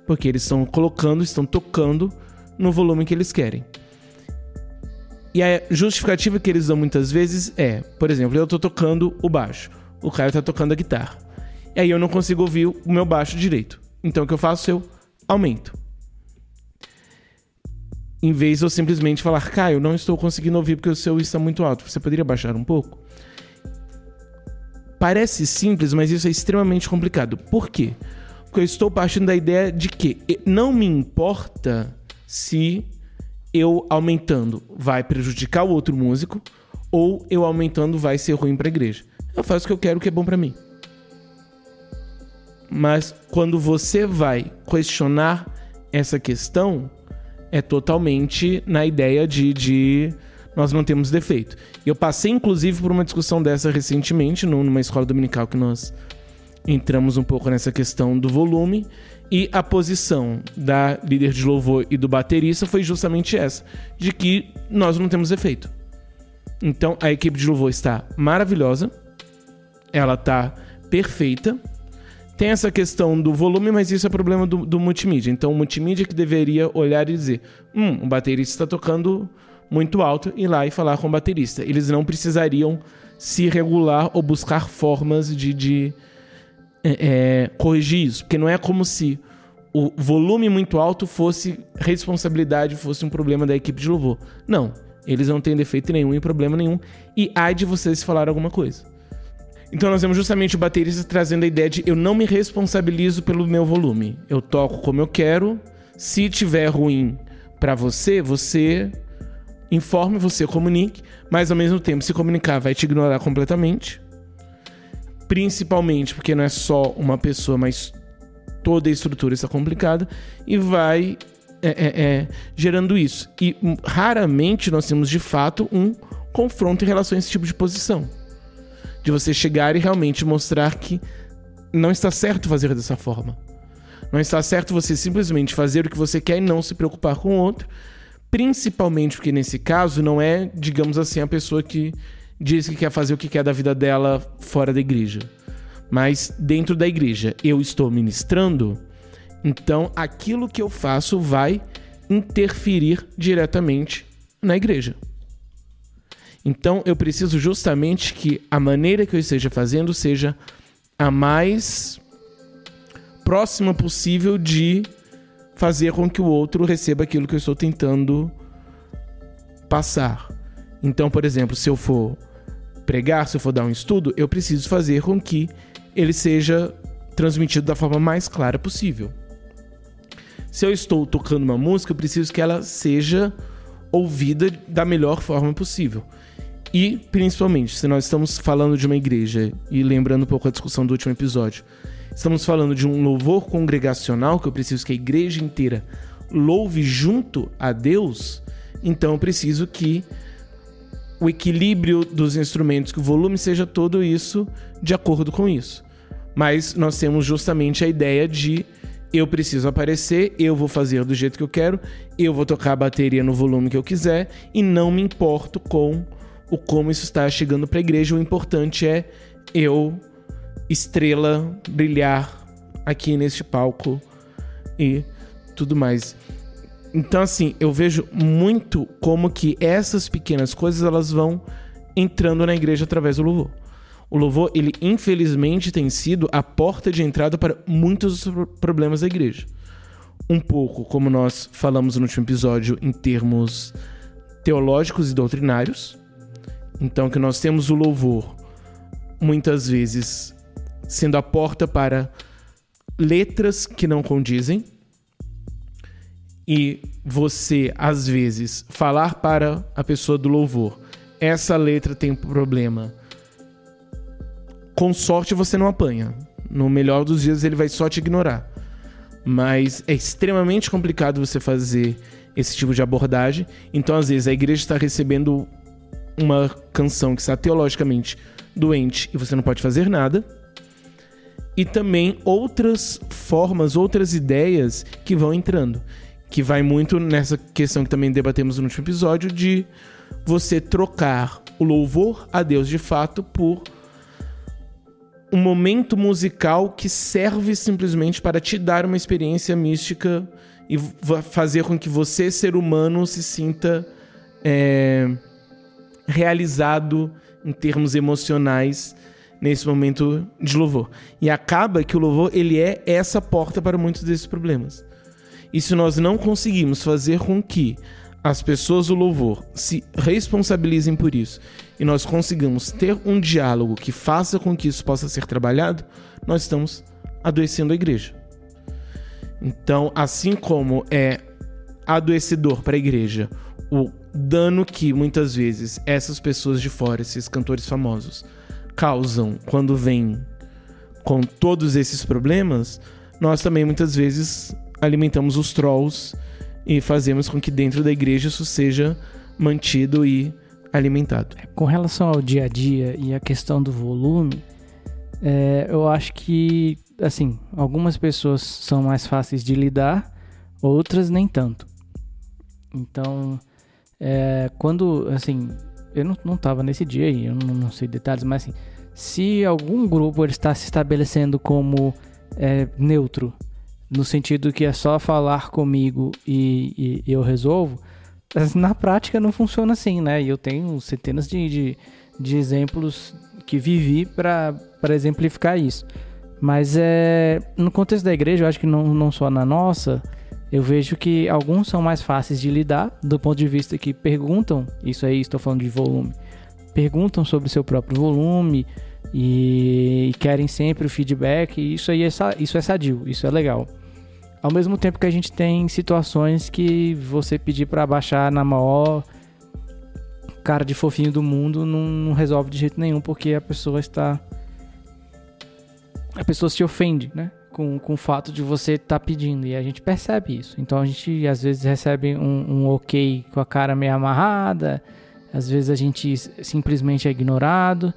porque eles estão colocando, estão tocando no volume que eles querem. E a justificativa que eles dão muitas vezes é, por exemplo, eu estou tocando o baixo, o cara está tocando a guitarra. E aí eu não consigo ouvir o meu baixo direito. Então o que eu faço? Eu aumento. Em vez de eu simplesmente falar, Caio, não estou conseguindo ouvir porque o seu está muito alto. Você poderia baixar um pouco? Parece simples, mas isso é extremamente complicado. Por quê? Eu estou partindo da ideia de que não me importa se eu aumentando vai prejudicar o outro músico ou eu aumentando vai ser ruim para a igreja. Eu faço o que eu quero, o que é bom para mim. Mas quando você vai questionar essa questão, é totalmente na ideia de, de nós não temos defeito. Eu passei, inclusive, por uma discussão dessa recentemente, numa escola dominical que nós entramos um pouco nessa questão do volume. E a posição da líder de louvor e do baterista foi justamente essa: de que nós não temos defeito. Então a equipe de louvor está maravilhosa, ela está perfeita tem essa questão do volume, mas isso é problema do, do multimídia. Então, o multimídia que deveria olhar e dizer: hum, o baterista está tocando muito alto, ir lá e falar com o baterista. Eles não precisariam se regular ou buscar formas de, de é, é, corrigir isso. Porque não é como se o volume muito alto fosse responsabilidade, fosse um problema da equipe de louvor. Não. Eles não têm defeito nenhum e problema nenhum. E há de vocês falar alguma coisa. Então nós vemos justamente o baterista trazendo a ideia de eu não me responsabilizo pelo meu volume. Eu toco como eu quero. Se tiver ruim para você, você informe, você comunique, mas ao mesmo tempo se comunicar vai te ignorar completamente. Principalmente porque não é só uma pessoa, mas toda a estrutura está complicada e vai é, é, é, gerando isso. E raramente nós temos de fato um confronto em relação a esse tipo de posição de você chegar e realmente mostrar que não está certo fazer dessa forma. Não está certo você simplesmente fazer o que você quer e não se preocupar com o outro, principalmente porque nesse caso não é, digamos assim, a pessoa que diz que quer fazer o que quer da vida dela fora da igreja. Mas dentro da igreja eu estou ministrando, então aquilo que eu faço vai interferir diretamente na igreja. Então eu preciso justamente que a maneira que eu esteja fazendo seja a mais próxima possível de fazer com que o outro receba aquilo que eu estou tentando passar. Então, por exemplo, se eu for pregar, se eu for dar um estudo, eu preciso fazer com que ele seja transmitido da forma mais clara possível. Se eu estou tocando uma música, eu preciso que ela seja ouvida da melhor forma possível. E, principalmente, se nós estamos falando de uma igreja, e lembrando um pouco a discussão do último episódio, estamos falando de um louvor congregacional, que eu preciso que a igreja inteira louve junto a Deus, então eu preciso que o equilíbrio dos instrumentos, que o volume seja todo isso de acordo com isso. Mas nós temos justamente a ideia de eu preciso aparecer, eu vou fazer do jeito que eu quero, eu vou tocar a bateria no volume que eu quiser e não me importo com o como isso está chegando para a igreja. O importante é eu, estrela, brilhar aqui neste palco e tudo mais. Então, assim, eu vejo muito como que essas pequenas coisas elas vão entrando na igreja através do louvor. O louvor, ele infelizmente tem sido a porta de entrada para muitos problemas da igreja. Um pouco, como nós falamos no último episódio, em termos teológicos e doutrinários. Então, que nós temos o louvor, muitas vezes, sendo a porta para letras que não condizem. E você, às vezes, falar para a pessoa do louvor: essa letra tem problema com sorte você não apanha. No melhor dos dias ele vai só te ignorar. Mas é extremamente complicado você fazer esse tipo de abordagem. Então, às vezes, a igreja está recebendo uma canção que está teologicamente doente e você não pode fazer nada. E também outras formas, outras ideias que vão entrando. Que vai muito nessa questão que também debatemos no último episódio de você trocar o louvor a Deus de fato por um momento musical que serve simplesmente para te dar uma experiência mística e fazer com que você, ser humano, se sinta é, realizado em termos emocionais nesse momento de louvor. E acaba que o louvor ele é essa porta para muitos desses problemas. E se nós não conseguimos fazer com que as pessoas do louvor se responsabilizem por isso e nós consigamos ter um diálogo que faça com que isso possa ser trabalhado, nós estamos adoecendo a igreja. Então, assim como é adoecedor para a igreja o dano que muitas vezes essas pessoas de fora, esses cantores famosos, causam quando vêm com todos esses problemas, nós também muitas vezes alimentamos os trolls e fazemos com que dentro da igreja isso seja mantido e alimentado. Com relação ao dia a dia e a questão do volume, é, eu acho que, assim, algumas pessoas são mais fáceis de lidar, outras nem tanto. Então, é, quando, assim, eu não, não tava nesse dia e eu não, não, sei detalhes, mas assim, se algum grupo está se estabelecendo como é, neutro, no sentido que é só falar comigo e, e eu resolvo, na prática não funciona assim, né? E eu tenho centenas de, de, de exemplos que vivi para exemplificar isso. Mas é, no contexto da igreja, eu acho que não, não só na nossa, eu vejo que alguns são mais fáceis de lidar, do ponto de vista que perguntam, isso aí estou falando de volume, perguntam sobre seu próprio volume e querem sempre o feedback, e isso aí é, isso é sadio, isso é legal. Ao mesmo tempo que a gente tem situações que você pedir para baixar na maior cara de fofinho do mundo não, não, resolve de jeito nenhum, porque a pessoa está. A pessoa se ofende, né? Com, com o fato de você estar tá pedindo. E a gente percebe isso. Então a gente às vezes recebe um, um ok com a cara meio amarrada, às vezes a gente simplesmente é ignorado.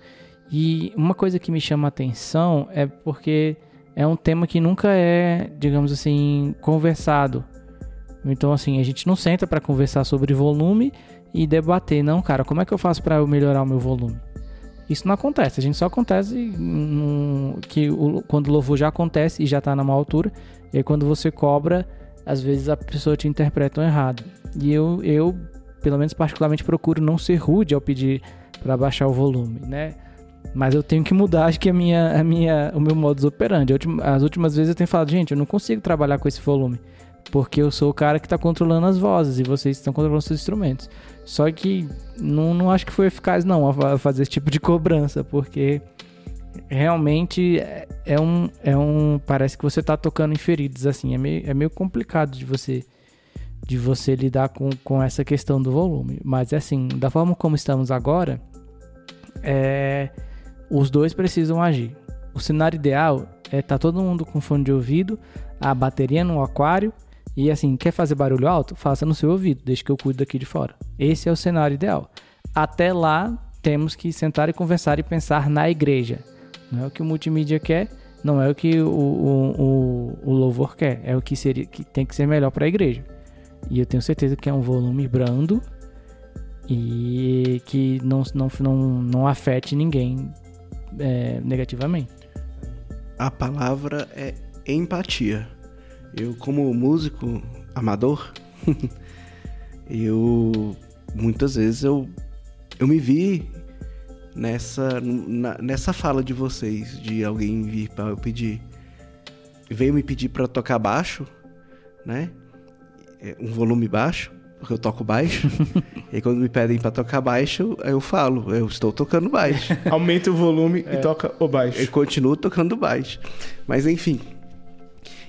E uma coisa que me chama a atenção é porque é um tema que nunca é, digamos assim, conversado. Então, assim, a gente não senta para conversar sobre volume e debater, não, cara, como é que eu faço para eu melhorar o meu volume? Isso não acontece, a gente só acontece que quando o louvor já acontece e já está na má altura, e aí quando você cobra, às vezes a pessoa te interpreta errado. E eu, eu, pelo menos particularmente, procuro não ser rude ao pedir para baixar o volume, né? Mas eu tenho que mudar, acho que a minha, a minha, o meu modus operandi. As últimas vezes eu tenho falado, gente, eu não consigo trabalhar com esse volume. Porque eu sou o cara que está controlando as vozes e vocês estão controlando seus instrumentos. Só que não, não acho que foi eficaz, não, fazer esse tipo de cobrança, porque realmente é, é um. É um parece que você está tocando em feridos, assim. É meio, é meio complicado de você de você lidar com, com essa questão do volume. Mas, assim, da forma como estamos agora, é, os dois precisam agir. O cenário ideal é tá todo mundo com fone de ouvido, a bateria no aquário e assim, quer fazer barulho alto? Faça no seu ouvido, deixa que eu cuido daqui de fora. Esse é o cenário ideal. Até lá, temos que sentar e conversar e pensar na igreja. Não é o que o multimídia quer, não é o que o, o, o, o louvor quer, é o que, seria, que tem que ser melhor para a igreja. E eu tenho certeza que é um volume brando e que não, não, não, não afete ninguém é, negativamente. A palavra é empatia. Eu, como músico amador, *laughs* eu muitas vezes eu, eu me vi nessa, na, nessa fala de vocês, de alguém vir para eu pedir. Veio me pedir para tocar baixo, né? É, um volume baixo, porque eu toco baixo. *laughs* e quando me pedem para tocar baixo, eu falo, eu estou tocando baixo. *laughs* Aumenta o volume é. e toca o baixo. Eu continuo tocando baixo. Mas enfim.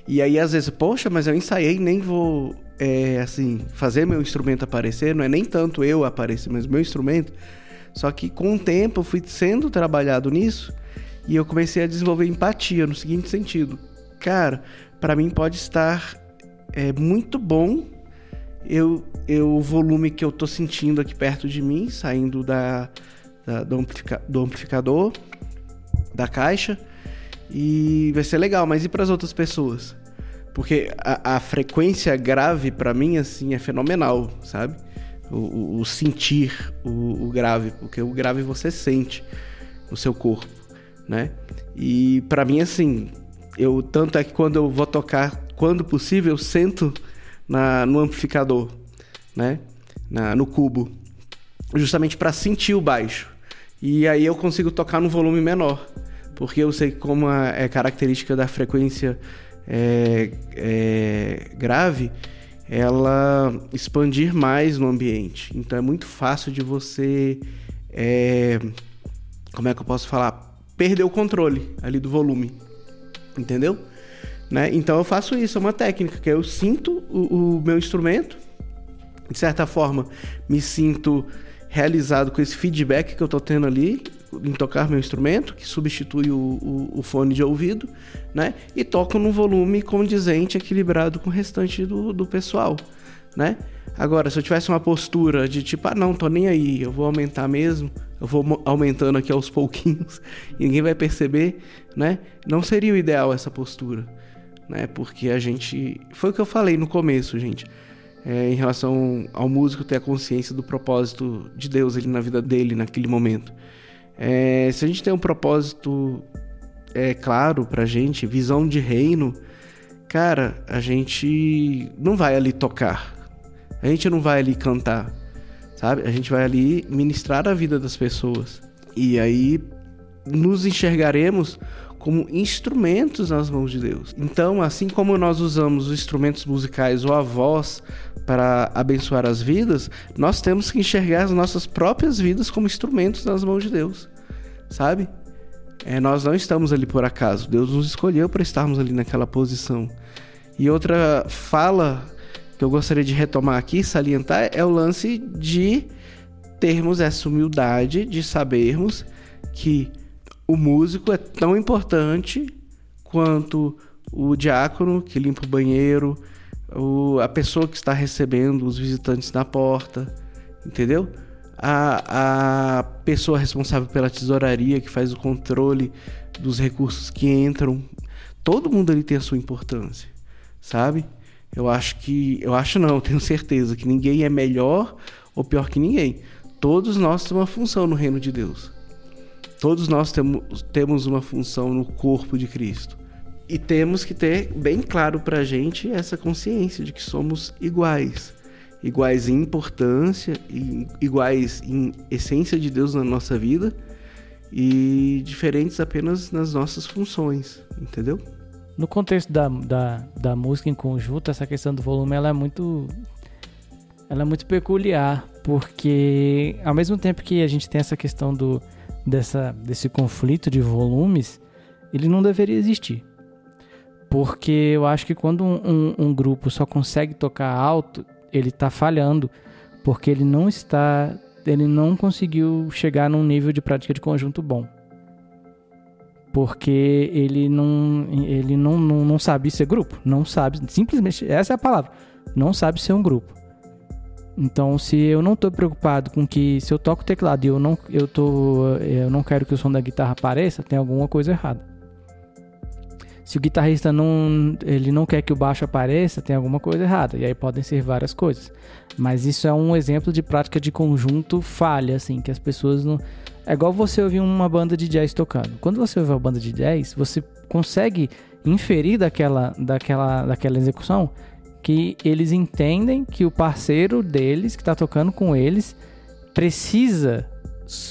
E aí, às vezes, poxa, mas eu ensaiei, nem vou, é, assim, fazer meu instrumento aparecer. Não é nem tanto eu aparecer, mas meu instrumento. Só que com o tempo eu fui sendo trabalhado nisso e eu comecei a desenvolver empatia no seguinte sentido. Cara, para mim pode estar é, muito bom eu, eu, o volume que eu tô sentindo aqui perto de mim, saindo da, da do, amplifica, do amplificador, da caixa, e vai ser legal, mas e para as outras pessoas? Porque a, a frequência grave para mim assim é fenomenal, sabe? o, o sentir o, o, grave, porque o grave você sente no seu corpo, né? E para mim assim, eu tanto é que quando eu vou tocar, quando possível, eu sento na, no amplificador, né? Na, no cubo, justamente para sentir o baixo. E aí eu consigo tocar no volume menor, porque eu sei como é característica da frequência é, é, grave ela expandir mais no ambiente. Então é muito fácil de você. É, como é que eu posso falar? Perder o controle ali do volume. Entendeu? Né? Então eu faço isso, é uma técnica, que eu sinto o, o meu instrumento, de certa forma, me sinto realizado com esse feedback que eu estou tendo ali em tocar meu instrumento, que substitui o, o, o, fone de ouvido, né? E toco num volume condizente, equilibrado com o restante do, do pessoal, né? Agora, se eu tivesse uma postura de tipo, ah, não, tô nem aí, eu vou aumentar mesmo, eu vou aumentando aqui aos pouquinhos e *laughs* ninguém vai perceber, né? Não seria o ideal essa postura, né? Porque a gente. Foi o que eu falei no começo, gente. É, em relação ao músico ter a consciência do propósito de Deus ali na vida dele naquele momento. É, se a gente tem um propósito é claro pra gente, visão de reino, cara, a gente não vai ali tocar. A gente não vai ali cantar, sabe? A gente vai ali ministrar a vida das pessoas. E aí nos enxergaremos como instrumentos nas mãos de Deus. Então, assim como nós usamos os instrumentos musicais ou a voz para abençoar as vidas, nós temos que enxergar as nossas próprias vidas como instrumentos nas mãos de Deus, sabe? É, nós não estamos ali por acaso. Deus nos escolheu para estarmos ali naquela posição. E outra fala que eu gostaria de retomar aqui, salientar, é o lance de termos essa humildade de sabermos que o músico é tão importante quanto o diácono que limpa o banheiro, o, a pessoa que está recebendo os visitantes na porta, entendeu? A, a pessoa responsável pela tesouraria que faz o controle dos recursos que entram. Todo mundo ali tem a sua importância, sabe? Eu acho que. Eu acho não, *laughs* tenho certeza que ninguém é melhor ou pior que ninguém. Todos nós temos uma função no reino de Deus. Todos nós temos, temos uma função no corpo de Cristo. E temos que ter bem claro para a gente essa consciência de que somos iguais. Iguais em importância, iguais em essência de Deus na nossa vida e diferentes apenas nas nossas funções, entendeu? No contexto da, da, da música em conjunto, essa questão do volume ela é muito ela é muito peculiar, porque ao mesmo tempo que a gente tem essa questão do, dessa, desse conflito de volumes, ele não deveria existir. Porque eu acho que quando um, um, um grupo só consegue tocar alto, ele está falhando, porque ele não está ele não conseguiu chegar num nível de prática de conjunto bom. Porque ele não, ele não, não, não sabe ser grupo. Não sabe, simplesmente, essa é a palavra. Não sabe ser um grupo. Então, se eu não estou preocupado com que se eu toco o teclado e eu não, eu tô, eu não quero que o som da guitarra apareça, tem alguma coisa errada. Se o guitarrista não, ele não quer que o baixo apareça, tem alguma coisa errada. E aí podem ser várias coisas. Mas isso é um exemplo de prática de conjunto falha, assim, que as pessoas não. É igual você ouvir uma banda de jazz tocando. Quando você ouve uma banda de jazz, você consegue inferir daquela, daquela, daquela execução que eles entendem que o parceiro deles, que está tocando com eles, precisa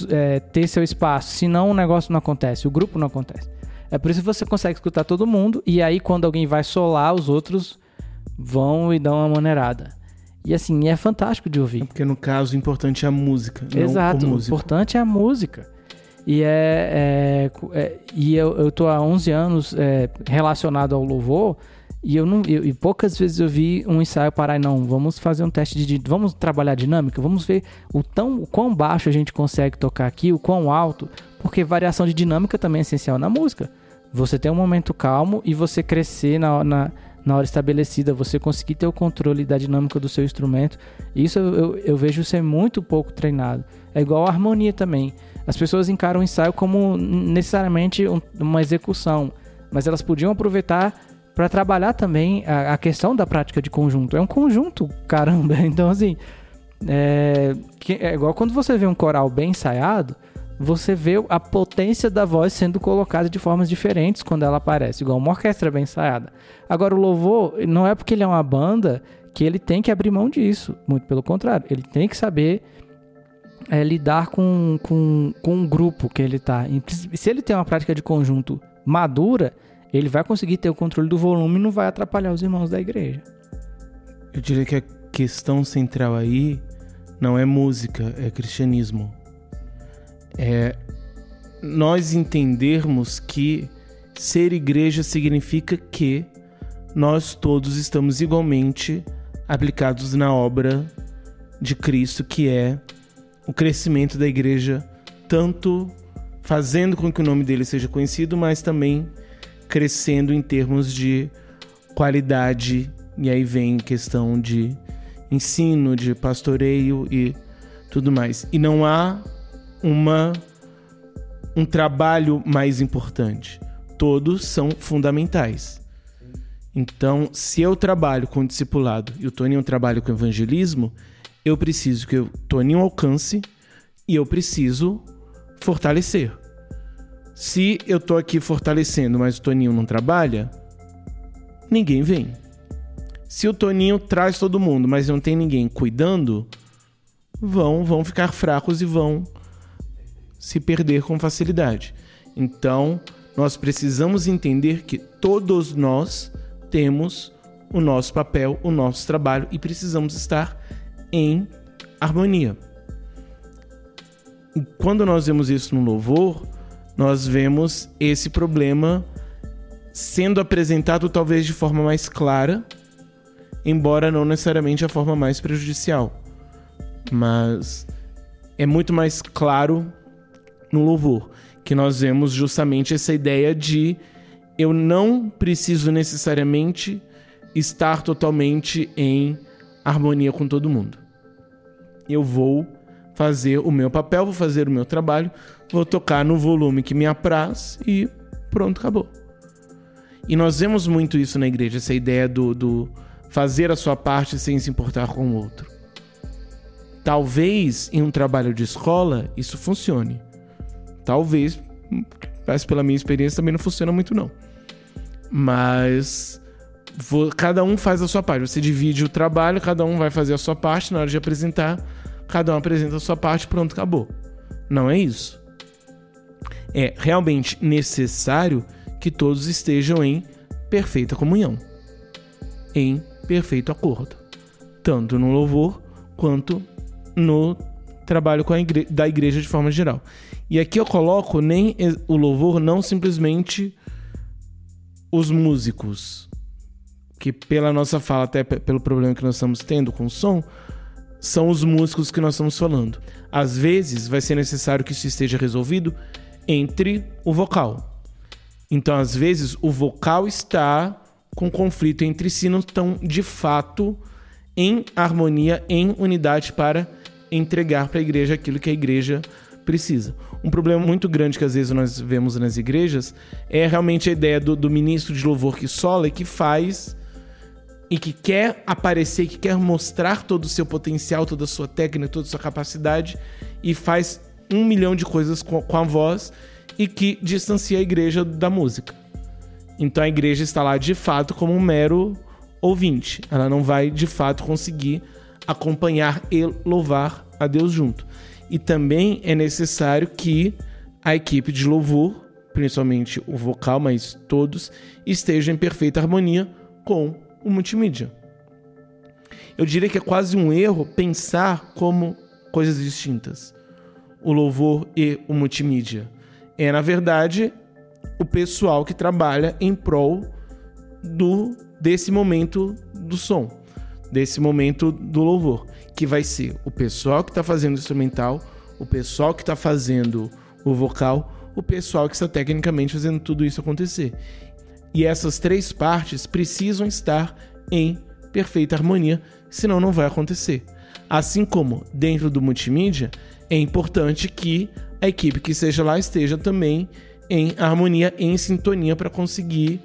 é, ter seu espaço, senão o negócio não acontece, o grupo não acontece. É por isso que você consegue escutar todo mundo, e aí quando alguém vai solar, os outros vão e dão uma maneirada. E assim, é fantástico de ouvir. Porque no caso, o importante é a música. Exato, o, o importante é a música. E, é, é, é e eu, eu tô há 11 anos é, relacionado ao louvor, e eu não eu, e poucas vezes eu vi um ensaio parar e não, vamos fazer um teste de vamos trabalhar dinâmica, vamos ver o tão o quão baixo a gente consegue tocar aqui, o quão alto, porque variação de dinâmica também é essencial na música. Você ter um momento calmo e você crescer na, na, na hora estabelecida, você conseguir ter o controle da dinâmica do seu instrumento. Isso eu, eu, eu vejo ser muito pouco treinado. É igual a harmonia também. As pessoas encaram o ensaio como necessariamente um, uma execução, mas elas podiam aproveitar para trabalhar também a, a, questão da prática de conjunto. É um conjunto, caramba. *laughs* Então, assim, é, é igual quando você vê um coral bem ensaiado, você vê a potência da voz sendo colocada de formas diferentes quando ela aparece, igual uma orquestra bem ensaiada. Agora, o louvor, não é porque ele é uma banda que ele tem que abrir mão disso. Muito pelo contrário, ele tem que saber é, lidar com, com, com um grupo que ele está. Se ele tem uma prática de conjunto madura, ele vai conseguir ter o controle do volume e não vai atrapalhar os irmãos da igreja. Eu diria que a questão central aí não é música, é cristianismo. É nós entendermos que ser igreja significa que nós todos estamos igualmente aplicados na obra de Cristo, que é o crescimento da igreja, tanto fazendo com que o nome dele seja conhecido, mas também crescendo em termos de qualidade. E aí vem questão de ensino, de pastoreio e tudo mais. E não há uma um trabalho mais importante. Todos são fundamentais. Então, se eu trabalho com discipulado e o Toninho trabalha com evangelismo, eu preciso que o Toninho alcance e eu preciso fortalecer. Se eu tô aqui fortalecendo, mas o Toninho não trabalha, ninguém vem. Se o Toninho traz todo mundo, mas não tem ninguém cuidando, vão vão ficar fracos e vão se perder com facilidade. Então, nós precisamos entender que todos nós temos o nosso papel, o nosso trabalho e precisamos estar em harmonia. E quando nós vemos isso no louvor, nós vemos esse problema sendo apresentado talvez de forma mais clara, embora não necessariamente a forma mais prejudicial. Mas é muito mais claro no louvor, que nós vemos justamente essa ideia de eu não preciso necessariamente estar totalmente em harmonia com todo mundo. Eu vou fazer o meu papel, vou fazer o meu trabalho, vou tocar no volume que me apraz e pronto, acabou. E nós vemos muito isso na igreja, essa ideia do, do fazer a sua parte sem se importar com o outro. Talvez em um trabalho de escola isso funcione. Talvez, mas pela minha experiência também não funciona muito não. Mas vou, cada um faz a sua parte. Você divide o trabalho, cada um vai fazer a sua parte na hora de apresentar, cada um apresenta a sua parte, pronto, acabou. Não é isso é realmente necessário que todos estejam em perfeita comunhão, em perfeito acordo, tanto no louvor quanto no trabalho igre da igreja de forma geral. E aqui eu coloco nem o louvor, não simplesmente os músicos, que pela nossa fala, até pelo problema que nós estamos tendo com o som, são os músicos que nós estamos falando. Às vezes vai ser necessário que isso esteja resolvido entre o vocal. Então, às vezes, o vocal está com conflito entre si, não estão de fato em harmonia, em unidade para entregar para a igreja aquilo que a igreja precisa. Um problema muito grande que às vezes nós vemos nas igrejas é realmente a ideia do, do ministro de louvor que sola e que faz e que quer aparecer, que quer mostrar todo o seu potencial, toda a sua técnica, toda a sua capacidade e faz um milhão de coisas com, com a voz e que distancia a igreja da música. Então a igreja está lá de fato como um mero ouvinte. Ela não vai de fato conseguir acompanhar e louvar a Deus junto. E também é necessário que a equipe de louvor, principalmente o vocal, mas todos, estejam em perfeita harmonia com o multimídia. Eu diria que é quase um erro pensar como coisas distintas. O louvor e o multimídia. É, na verdade, o pessoal que trabalha em prol do desse momento do som, desse momento do louvor, que vai ser o pessoal que está fazendo o instrumental, o pessoal que está fazendo o vocal, o pessoal que está tecnicamente fazendo tudo isso acontecer. E essas três partes precisam estar em perfeita harmonia, senão não vai acontecer. Assim como dentro do multimídia, é importante que a equipe que esteja lá esteja também em harmonia, em sintonia para conseguir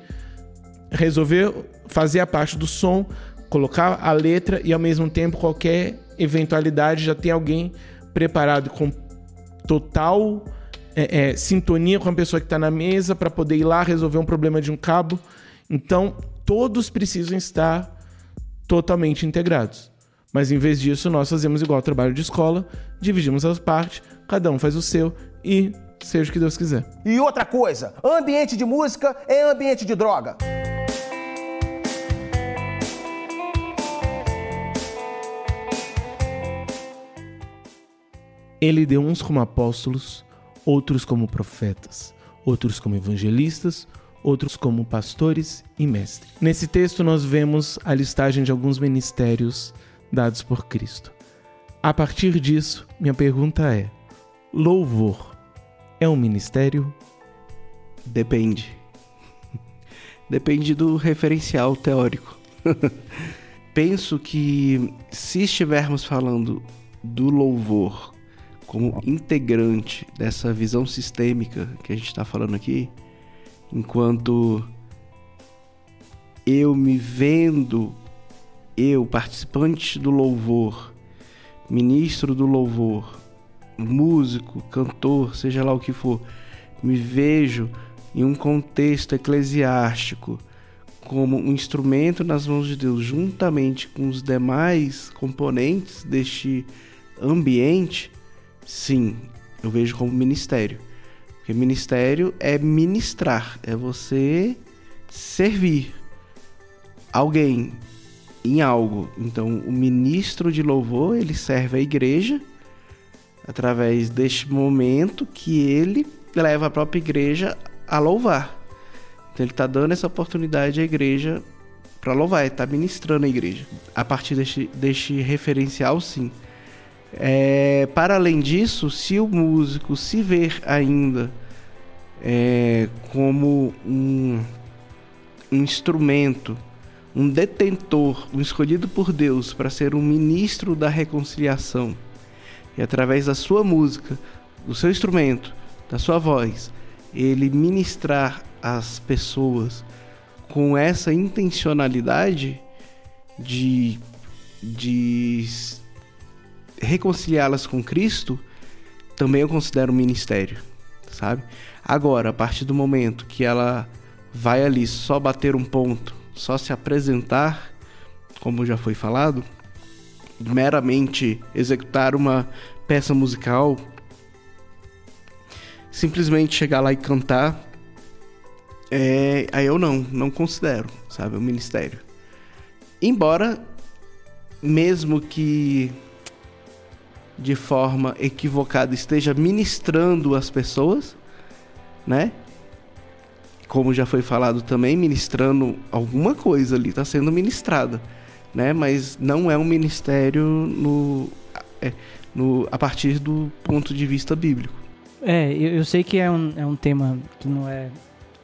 resolver fazer a parte do som, colocar a letra e ao mesmo tempo qualquer eventualidade já tem alguém preparado com total é, é, sintonia com a pessoa que está na mesa para poder ir lá resolver um problema de um cabo. Então, todos precisam estar totalmente integrados. Mas em vez disso, nós fazemos igual trabalho de escola, dividimos as partes, cada um faz o seu e seja o que Deus quiser. E outra coisa, ambiente de música é ambiente de droga. Ele deu uns como apóstolos, outros como profetas, outros como evangelistas, outros como pastores e mestres. Nesse texto nós vemos a listagem de alguns ministérios dados por Cristo. A partir disso, minha pergunta é: louvor é um ministério? Depende. Depende do referencial teórico. *laughs* Penso que se estivermos falando do louvor como integrante dessa visão sistêmica que a gente está falando aqui, enquanto eu me vendo, eu, participante do louvor, ministro do louvor, músico, cantor, seja lá o que for, me vejo em um contexto eclesiástico como um instrumento nas mãos de Deus, juntamente com os demais componentes deste ambiente, Sim, eu vejo como ministério. Porque ministério é ministrar, é você servir alguém em algo. Então, o ministro de louvor, ele serve a igreja através deste momento que ele leva a própria igreja a louvar. Então, ele está dando essa oportunidade à igreja para louvar, ele está ministrando a igreja. A partir deste, deste referencial, sim. É, para além disso, se o músico se ver ainda é, como um, um instrumento, um detentor, um escolhido por Deus para ser um ministro da reconciliação, e através da sua música, do seu instrumento, da sua voz, ele ministrar as pessoas com essa intencionalidade de, de reconciliá-las com Cristo, também eu considero um ministério, sabe? Agora, a partir do momento que ela vai ali só bater um ponto, só se apresentar, como já foi falado, meramente executar uma peça musical, simplesmente chegar lá e cantar, é, aí eu não, não considero, sabe, um ministério. Embora, mesmo que de forma equivocada esteja ministrando as pessoas, né? Como já foi falado também, ministrando alguma coisa ali, está sendo ministrada. né? Mas não é um ministério no, é, no, a partir do ponto de vista bíblico. É, eu, eu sei que é um, é um tema que não é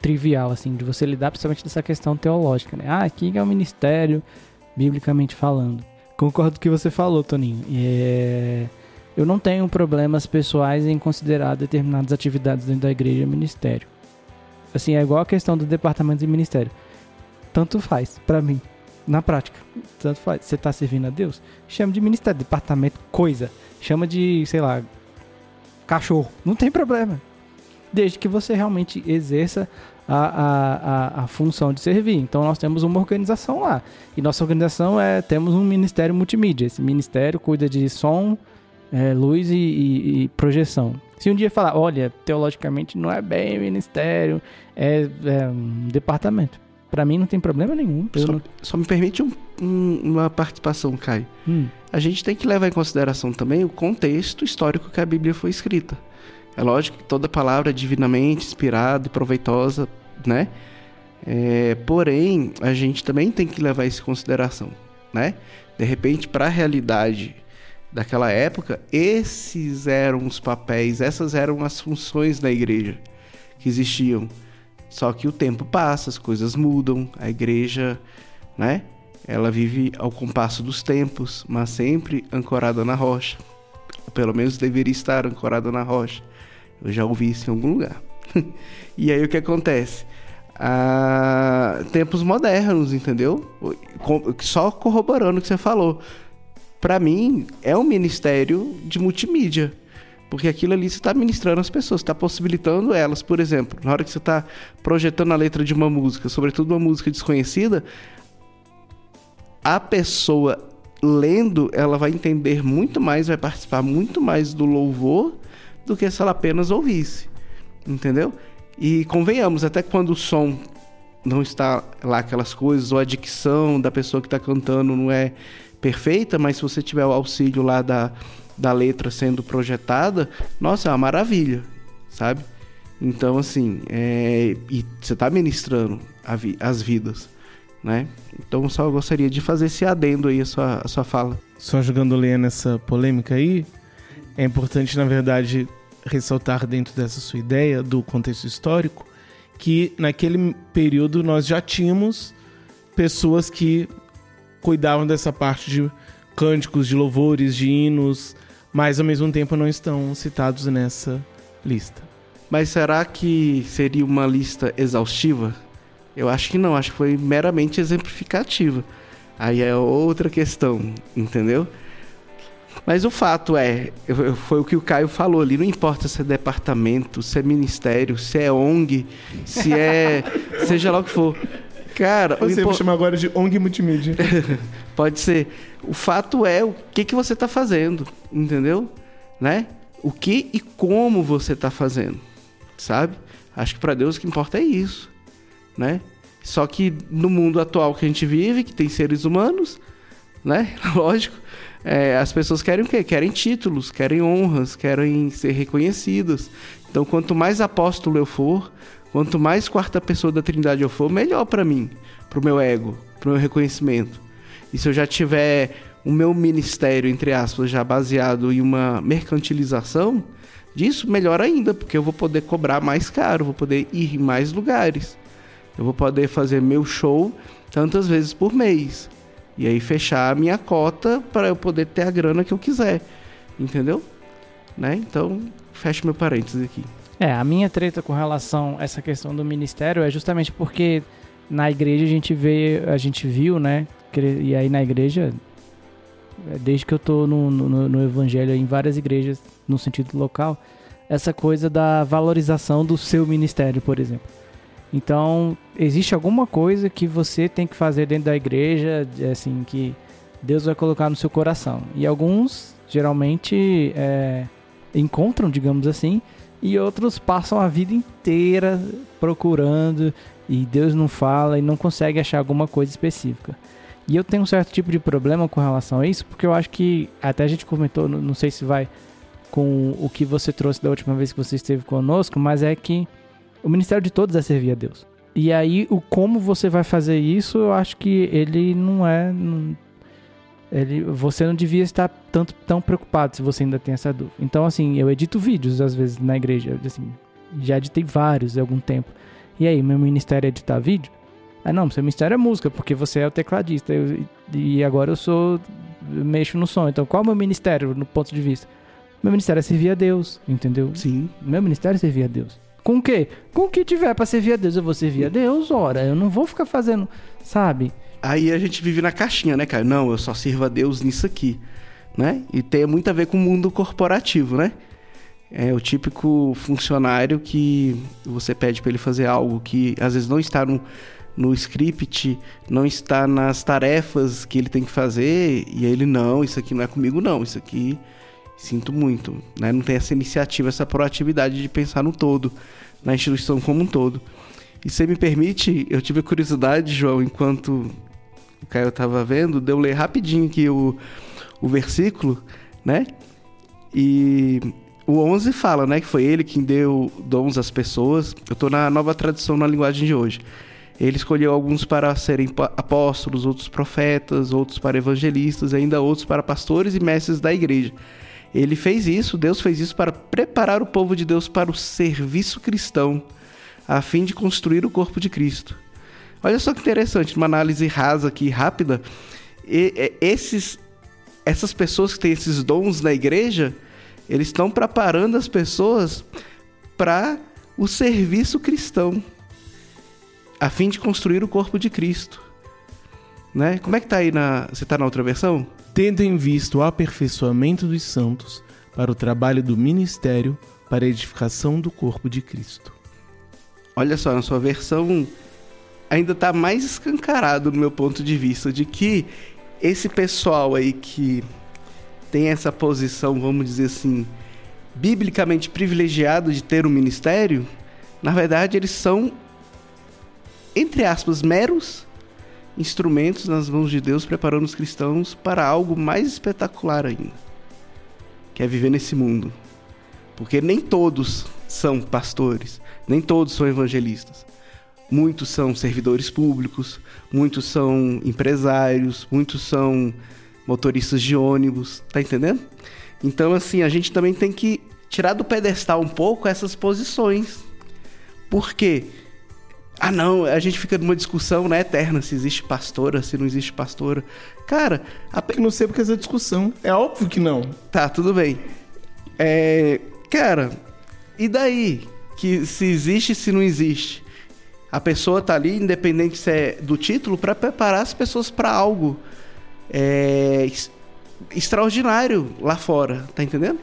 trivial, assim, de você lidar principalmente dessa questão teológica, né? Ah, aqui é um ministério, biblicamente falando. Concordo com o que você falou, Toninho. É... Eu não tenho problemas pessoais em considerar determinadas atividades dentro da igreja ministério. Assim, é igual a questão do departamento de ministério. Tanto faz, para mim, na prática. Tanto faz. Você tá servindo a Deus? Chama de ministério, departamento, coisa. Chama de, sei lá, cachorro. Não tem problema. Desde que você realmente exerça a, a, a, a, função de servir. Então nós temos uma organização lá. E nossa organização é. Temos um ministério multimídia. Esse ministério cuida de som, é, luz e, e, e, projeção. Se um dia falar, olha, teologicamente não é bem ministério, é, é um departamento. Para mim não tem problema nenhum. Só, não... só, me permite um, um, uma participação, Caio. Hum. A gente tem que levar em consideração também o contexto histórico que a Bíblia foi escrita. É lógico que toda palavra é divinamente inspirada e proveitosa, né? É, porém, a gente também tem que levar isso em consideração, né? De repente, para a realidade daquela época, esses eram os papéis, essas eram as funções da igreja que existiam. Só que o tempo passa, as coisas mudam, a igreja, né? Ela vive ao compasso dos tempos, mas sempre ancorada na rocha. Pelo menos deveria estar ancorada na rocha. Eu já ouvi isso em algum lugar. *laughs* e aí o que acontece? Ah, tempos modernos, entendeu? Só corroborando o que você falou para mim, é um ministério de multimídia. Porque aquilo ali você está ministrando as pessoas, está possibilitando elas. Por exemplo, na hora que você está projetando a letra de uma música, sobretudo uma música desconhecida, a pessoa lendo, ela vai entender muito mais, vai participar muito mais do louvor do que se ela apenas ouvisse. Entendeu? E convenhamos, até quando o som não está lá aquelas coisas, ou a dicção da pessoa que está cantando não é perfeita, mas se você tiver o auxílio lá da, da letra sendo projetada, nossa, é uma maravilha, sabe? Então, assim, é, e você está ministrando vi, as vidas, né? Então, só gostaria de fazer esse adendo aí a sua, a sua fala. Só jogando lenha nessa polêmica aí, é importante, na verdade, ressaltar dentro dessa sua ideia do contexto histórico que naquele período nós já tínhamos pessoas que cuidavam dessa parte de cânticos, de louvores, de hinos, mas ao mesmo tempo não estão citados nessa lista. Mas será que seria uma lista exaustiva? Eu acho que não, acho que foi meramente exemplificativa. Aí é outra questão, entendeu? Mas o fato é, foi o que o Caio falou ali, não importa se é departamento, se é ministério, se é ONG, se é. *laughs* seja lá o que for. Cara, você impo... chama agora de ONG Multimídia. *laughs* Pode ser. O fato é o que, que você está fazendo, entendeu? Né? O que e como você está fazendo, sabe? Acho que para Deus o que importa é isso, né? Só que no mundo atual que a gente vive, que tem seres humanos, né? *laughs* Lógico, é, as pessoas querem o quê? Querem títulos, querem honras, querem ser reconhecidas. Então, quanto mais apóstolo eu for, Quanto mais quarta pessoa da Trindade eu for, melhor para mim, pro meu ego, pro meu reconhecimento. E se eu já tiver o meu ministério, entre aspas, já baseado em uma mercantilização disso, melhor ainda, porque eu vou poder cobrar mais caro, vou poder ir em mais lugares. Eu vou poder fazer meu show tantas vezes por mês. E aí fechar a minha cota para eu poder ter a grana que eu quiser. Entendeu? Né? Então, fecho meu parênteses aqui. É, a minha treta com relação a essa questão do ministério é justamente porque na igreja a gente vê, a gente viu, né? E aí na igreja, é, desde que eu tô no, no, no evangelho em várias igrejas, no sentido local, essa coisa da valorização do seu ministério, por exemplo. Então, existe alguma coisa que você tem que fazer dentro da igreja, assim, que Deus vai colocar no seu coração. E alguns, geralmente, é, encontram, digamos assim, e outros passam a vida inteira procurando e Deus não fala e não consegue achar alguma coisa específica. E eu tenho um certo tipo de problema com relação a isso, porque eu acho que até a gente comentou, não sei se vai com o que você trouxe da última vez que você esteve conosco, mas é que o ministério de todos é servir a Deus. E aí o como você vai fazer isso, eu acho que ele não é ele, você não devia estar tanto tão preocupado se você ainda tem essa dúvida. Então, assim, eu edito vídeos às vezes na igreja, assim, já editei vários há algum tempo. E aí, meu ministério é editar vídeo? Ah, não, seu ministério é música, porque você é o tecladista eu, e agora eu sou eu mexo no som. Então, qual é o meu ministério no ponto de vista? Meu ministério é servir a Deus, entendeu? Sim. Meu ministério é servir a Deus. Com o quê? Com o que tiver para servir a Deus, eu vou servir a Deus, ora. Eu não vou ficar fazendo, sabe? Aí a gente vive na caixinha, né, cara? Não, eu só sirvo a Deus nisso aqui, né? E tem muito a ver com o mundo corporativo, né? É o típico funcionário que você pede para ele fazer algo que às vezes não está no, no script, não está nas tarefas que ele tem que fazer, e ele, não, isso aqui não é comigo, não, isso aqui sinto muito, né? Não tem essa iniciativa, essa proatividade de pensar no todo, na instituição como um todo. E se me permite, eu tive a curiosidade, João, enquanto o Caio estava vendo, de eu ler rapidinho aqui o, o versículo, né? E o 11 fala, né, que foi ele quem deu dons às pessoas. Eu estou na nova tradução na linguagem de hoje. Ele escolheu alguns para serem apóstolos, outros profetas, outros para evangelistas, ainda outros para pastores e mestres da igreja. Ele fez isso, Deus fez isso para preparar o povo de Deus para o serviço cristão, a fim de construir o corpo de Cristo. Olha só que interessante, uma análise rasa aqui, rápida. E, esses, essas pessoas que têm esses dons na igreja, eles estão preparando as pessoas para o serviço cristão, a fim de construir o corpo de Cristo. Né? Como é que tá aí na. Você tá na outra versão? Tendo em vista o aperfeiçoamento dos santos para o trabalho do ministério para a edificação do corpo de Cristo. Olha só, na sua versão ainda está mais escancarado no meu ponto de vista de que esse pessoal aí que tem essa posição, vamos dizer assim, biblicamente privilegiado de ter um ministério, na verdade eles são entre aspas meros instrumentos nas mãos de Deus preparando os cristãos para algo mais espetacular ainda, que é viver nesse mundo. Porque nem todos são pastores, nem todos são evangelistas. Muitos são servidores públicos, muitos são empresários, muitos são motoristas de ônibus, tá entendendo? Então, assim, a gente também tem que tirar do pedestal um pouco essas posições. Por quê? Ah, não, a gente fica numa discussão né, eterna se existe pastora, se não existe pastora. Cara, a... que não sei porque essa discussão. É óbvio que não. Tá, tudo bem. É... Cara, e daí? Que se existe, se não existe? A pessoa tá ali, independente se é do título, para preparar as pessoas para algo é, extraordinário lá fora, tá entendendo?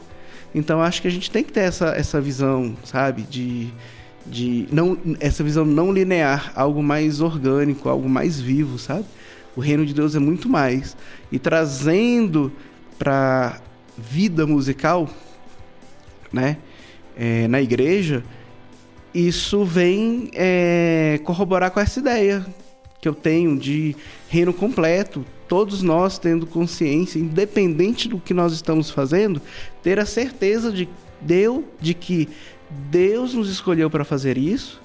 Então acho que a gente tem que ter essa, essa visão, sabe, de, de não essa visão não linear, algo mais orgânico, algo mais vivo, sabe? O reino de Deus é muito mais e trazendo para vida musical, né, é, na igreja, isso vem é, corroborar com essa ideia que eu tenho de reino completo. Todos nós tendo consciência, independente do que nós estamos fazendo, ter a certeza de Deus, de que Deus nos escolheu para fazer isso,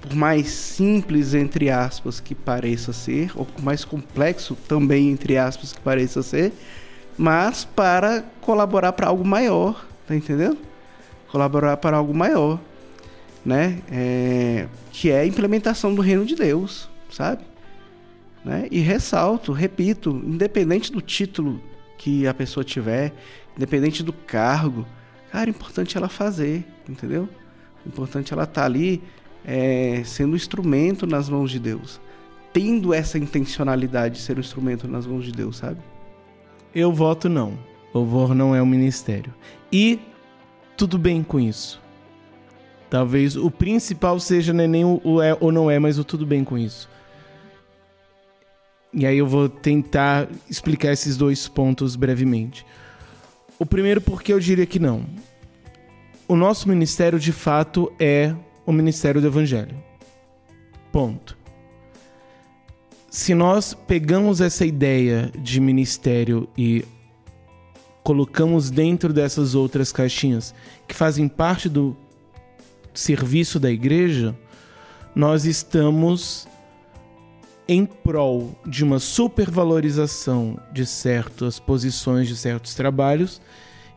por mais simples entre aspas que pareça ser, ou por mais complexo também entre aspas que pareça ser, mas para colaborar para algo maior, tá entendendo? Colaborar para algo maior né? É, que é a implementação do reino de Deus, sabe? Né? E ressalto, repito, independente do título que a pessoa tiver, independente do cargo, cara, é importante ela fazer, entendeu? É importante ela estar tá ali é, sendo instrumento nas mãos de Deus, tendo essa intencionalidade de ser um instrumento nas mãos de Deus, sabe? Eu voto não. Louvor não é um ministério. E tudo bem com isso. Talvez o principal seja né, nem o, é ou não é, mas o tudo bem com isso. E aí eu vou tentar explicar esses dois pontos brevemente. O primeiro, porque eu diria que não. O nosso ministério, de fato, é o ministério do Evangelho. Ponto. Se nós pegamos essa ideia de ministério e colocamos dentro dessas outras caixinhas que fazem parte do serviço da igreja, nós estamos em prol de uma supervalorização de certas posições, de certos trabalhos,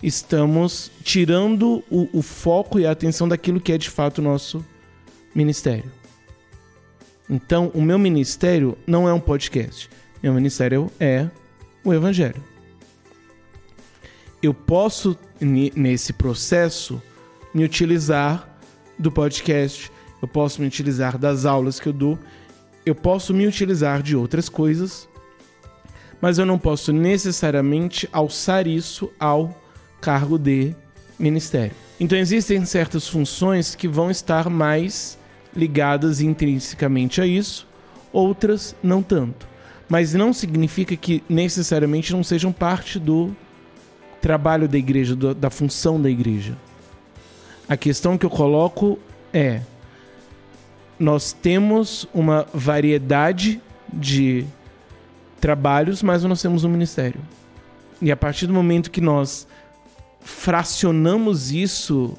estamos tirando o, o foco e a atenção daquilo que é de fato o nosso ministério. Então, o meu ministério não é um podcast. Meu ministério é o Evangelho. Eu posso, nesse processo, me utilizar do podcast, eu posso me utilizar das aulas que eu dou, eu posso me utilizar de outras coisas, mas eu não posso necessariamente alçar isso ao cargo de ministério. Então existem certas funções que vão estar mais ligadas intrinsecamente a isso, outras não tanto. Mas não significa que necessariamente não sejam parte do trabalho da igreja, da função da igreja. A questão que eu coloco é: nós temos uma variedade de trabalhos, mas nós temos um ministério. E a partir do momento que nós fracionamos isso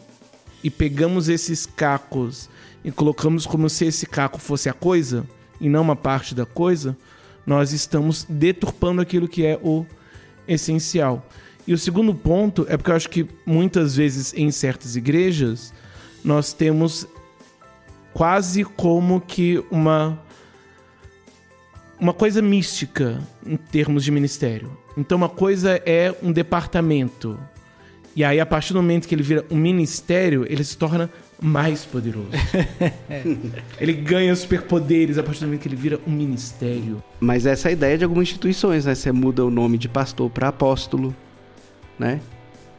e pegamos esses cacos e colocamos como se esse caco fosse a coisa e não uma parte da coisa, nós estamos deturpando aquilo que é o essencial. E o segundo ponto é porque eu acho que muitas vezes em certas igrejas nós temos quase como que uma uma coisa mística em termos de ministério. Então uma coisa é um departamento, e aí, a partir do momento que ele vira um ministério, ele se torna mais poderoso. *laughs* ele ganha superpoderes a partir do momento que ele vira um ministério. Mas essa é a ideia de algumas instituições, né? Você muda o nome de pastor para apóstolo, né?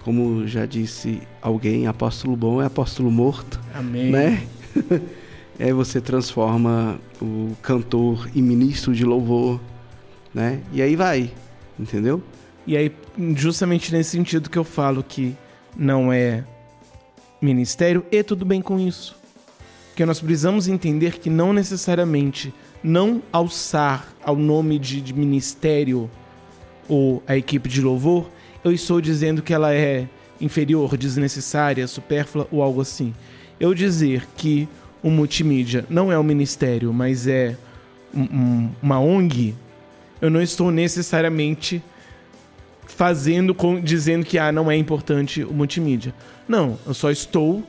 Como já disse alguém, apóstolo bom é apóstolo morto. Amém. Né? *laughs* é você transforma o cantor em ministro de louvor, né? E aí vai, entendeu? E aí, justamente nesse sentido que eu falo que não é ministério, e tudo bem com isso. Porque nós precisamos entender que não necessariamente não alçar ao nome de, de ministério ou a equipe de louvor, eu estou dizendo que ela é inferior, desnecessária, supérflua ou algo assim. Eu dizer que o multimídia não é um ministério, mas é um, um, uma ONG, eu não estou necessariamente fazendo com dizendo que ah, não é importante o multimídia. Não, eu só estou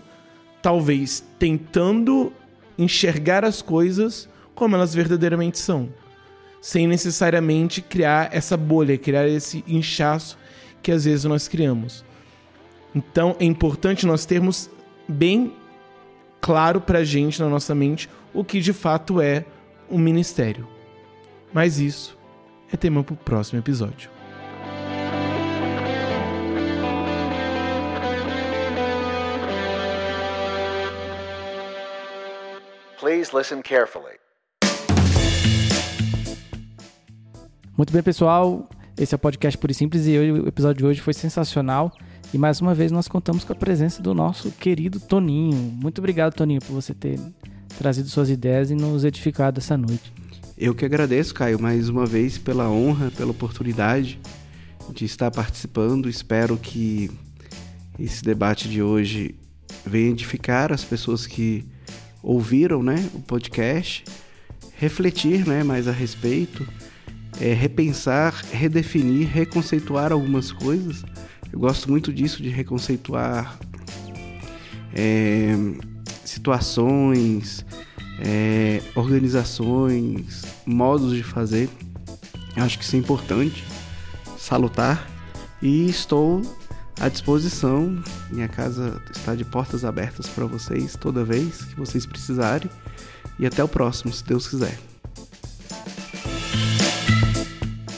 talvez tentando enxergar as coisas como elas verdadeiramente são, sem necessariamente criar essa bolha, criar esse inchaço que às vezes nós criamos. Então é importante nós termos bem claro pra gente na nossa mente o que de fato é um ministério. Mas isso é tema para o próximo episódio. Please listen carefully. Muito bem, pessoal. Esse é o podcast Puro e Simples e o episódio de hoje foi sensacional. E mais uma vez nós contamos com a presença do nosso querido Toninho. Muito obrigado, Toninho, por você ter trazido suas ideias e nos edificado essa noite. Eu que agradeço, Caio, mais uma vez pela honra, pela oportunidade de estar participando. Espero que esse debate de hoje venha edificar as pessoas que ouviram né, o podcast, refletir né, mais a respeito, é, repensar, redefinir, reconceituar algumas coisas. Eu gosto muito disso, de reconceituar é, situações, é, organizações, modos de fazer. Eu acho que isso é importante, salutar. E estou à disposição. Minha casa está de portas abertas para vocês toda vez que vocês precisarem. E até o próximo, se Deus quiser.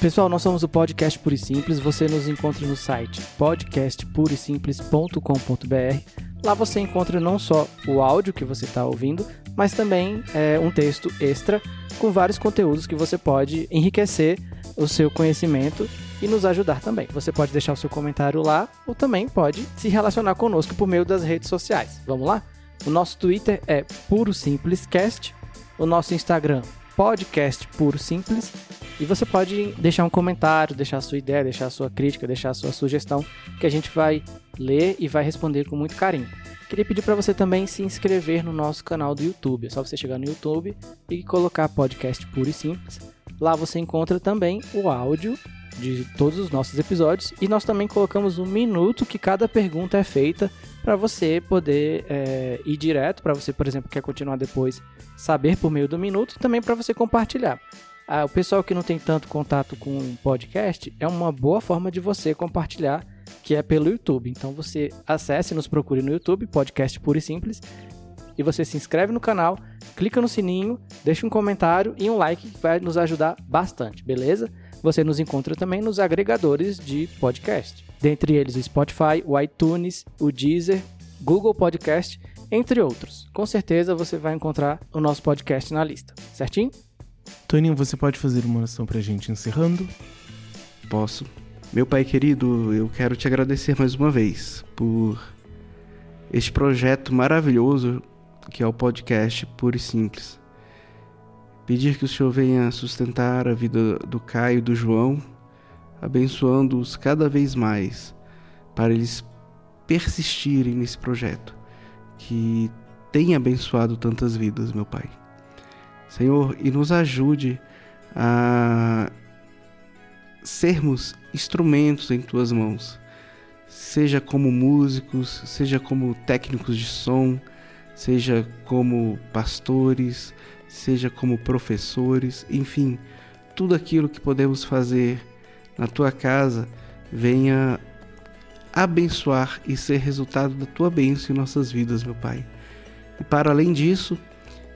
Pessoal, nós somos o Podcast Puro e Simples. Você nos encontra no site podcastpurosimples.com.br. Lá você encontra não só o áudio que você está ouvindo, mas também é, um texto extra com vários conteúdos que você pode enriquecer o seu conhecimento e nos ajudar também. Você pode deixar o seu comentário lá ou também pode se relacionar conosco por meio das redes sociais. Vamos lá? O nosso Twitter é Puro Simples Cast, o nosso Instagram Podcast Puro Simples E você pode deixar um comentário, deixar a sua ideia, deixar a sua crítica, deixar a sua sugestão, que a gente vai ler e vai responder com muito carinho. Queria pedir para você também se inscrever no nosso canal do YouTube. É só você chegar no YouTube e colocar podcast puro e simples. Lá você encontra também o áudio de todos os nossos episódios e nós também colocamos um minuto que cada pergunta é feita para você poder é, ir direto, para você, por exemplo, quer continuar depois, saber por meio do minuto e também para você compartilhar. Ah, o pessoal que não tem tanto contato com podcast é uma boa forma de você compartilhar, que é pelo YouTube. Então você acesse, nos procure no YouTube, podcast puro e simples, e você se inscreve no canal, clica no sininho, deixa um comentário e um like que vai nos ajudar bastante, beleza? Você nos encontra também nos agregadores de podcast, dentre eles o Spotify, o iTunes, o Deezer, Google Podcast, entre outros. Com certeza você vai encontrar o nosso podcast na lista, certinho? Toninho, você pode fazer uma oração pra gente encerrando? Posso. Meu pai querido, eu quero te agradecer mais uma vez por este projeto maravilhoso que é o podcast Puro e Simples. Pedir que o Senhor venha sustentar a vida do Caio e do João, abençoando-os cada vez mais, para eles persistirem nesse projeto que tem abençoado tantas vidas, meu Pai. Senhor, e nos ajude a sermos instrumentos em tuas mãos, seja como músicos, seja como técnicos de som, seja como pastores, seja como professores, enfim, tudo aquilo que podemos fazer na tua casa venha abençoar e ser resultado da tua bênção em nossas vidas, meu Pai. E para além disso,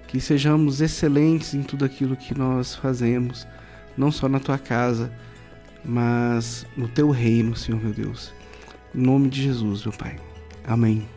que sejamos excelentes em tudo aquilo que nós fazemos, não só na tua casa, mas no teu reino, Senhor meu Deus. Em nome de Jesus, meu Pai. Amém.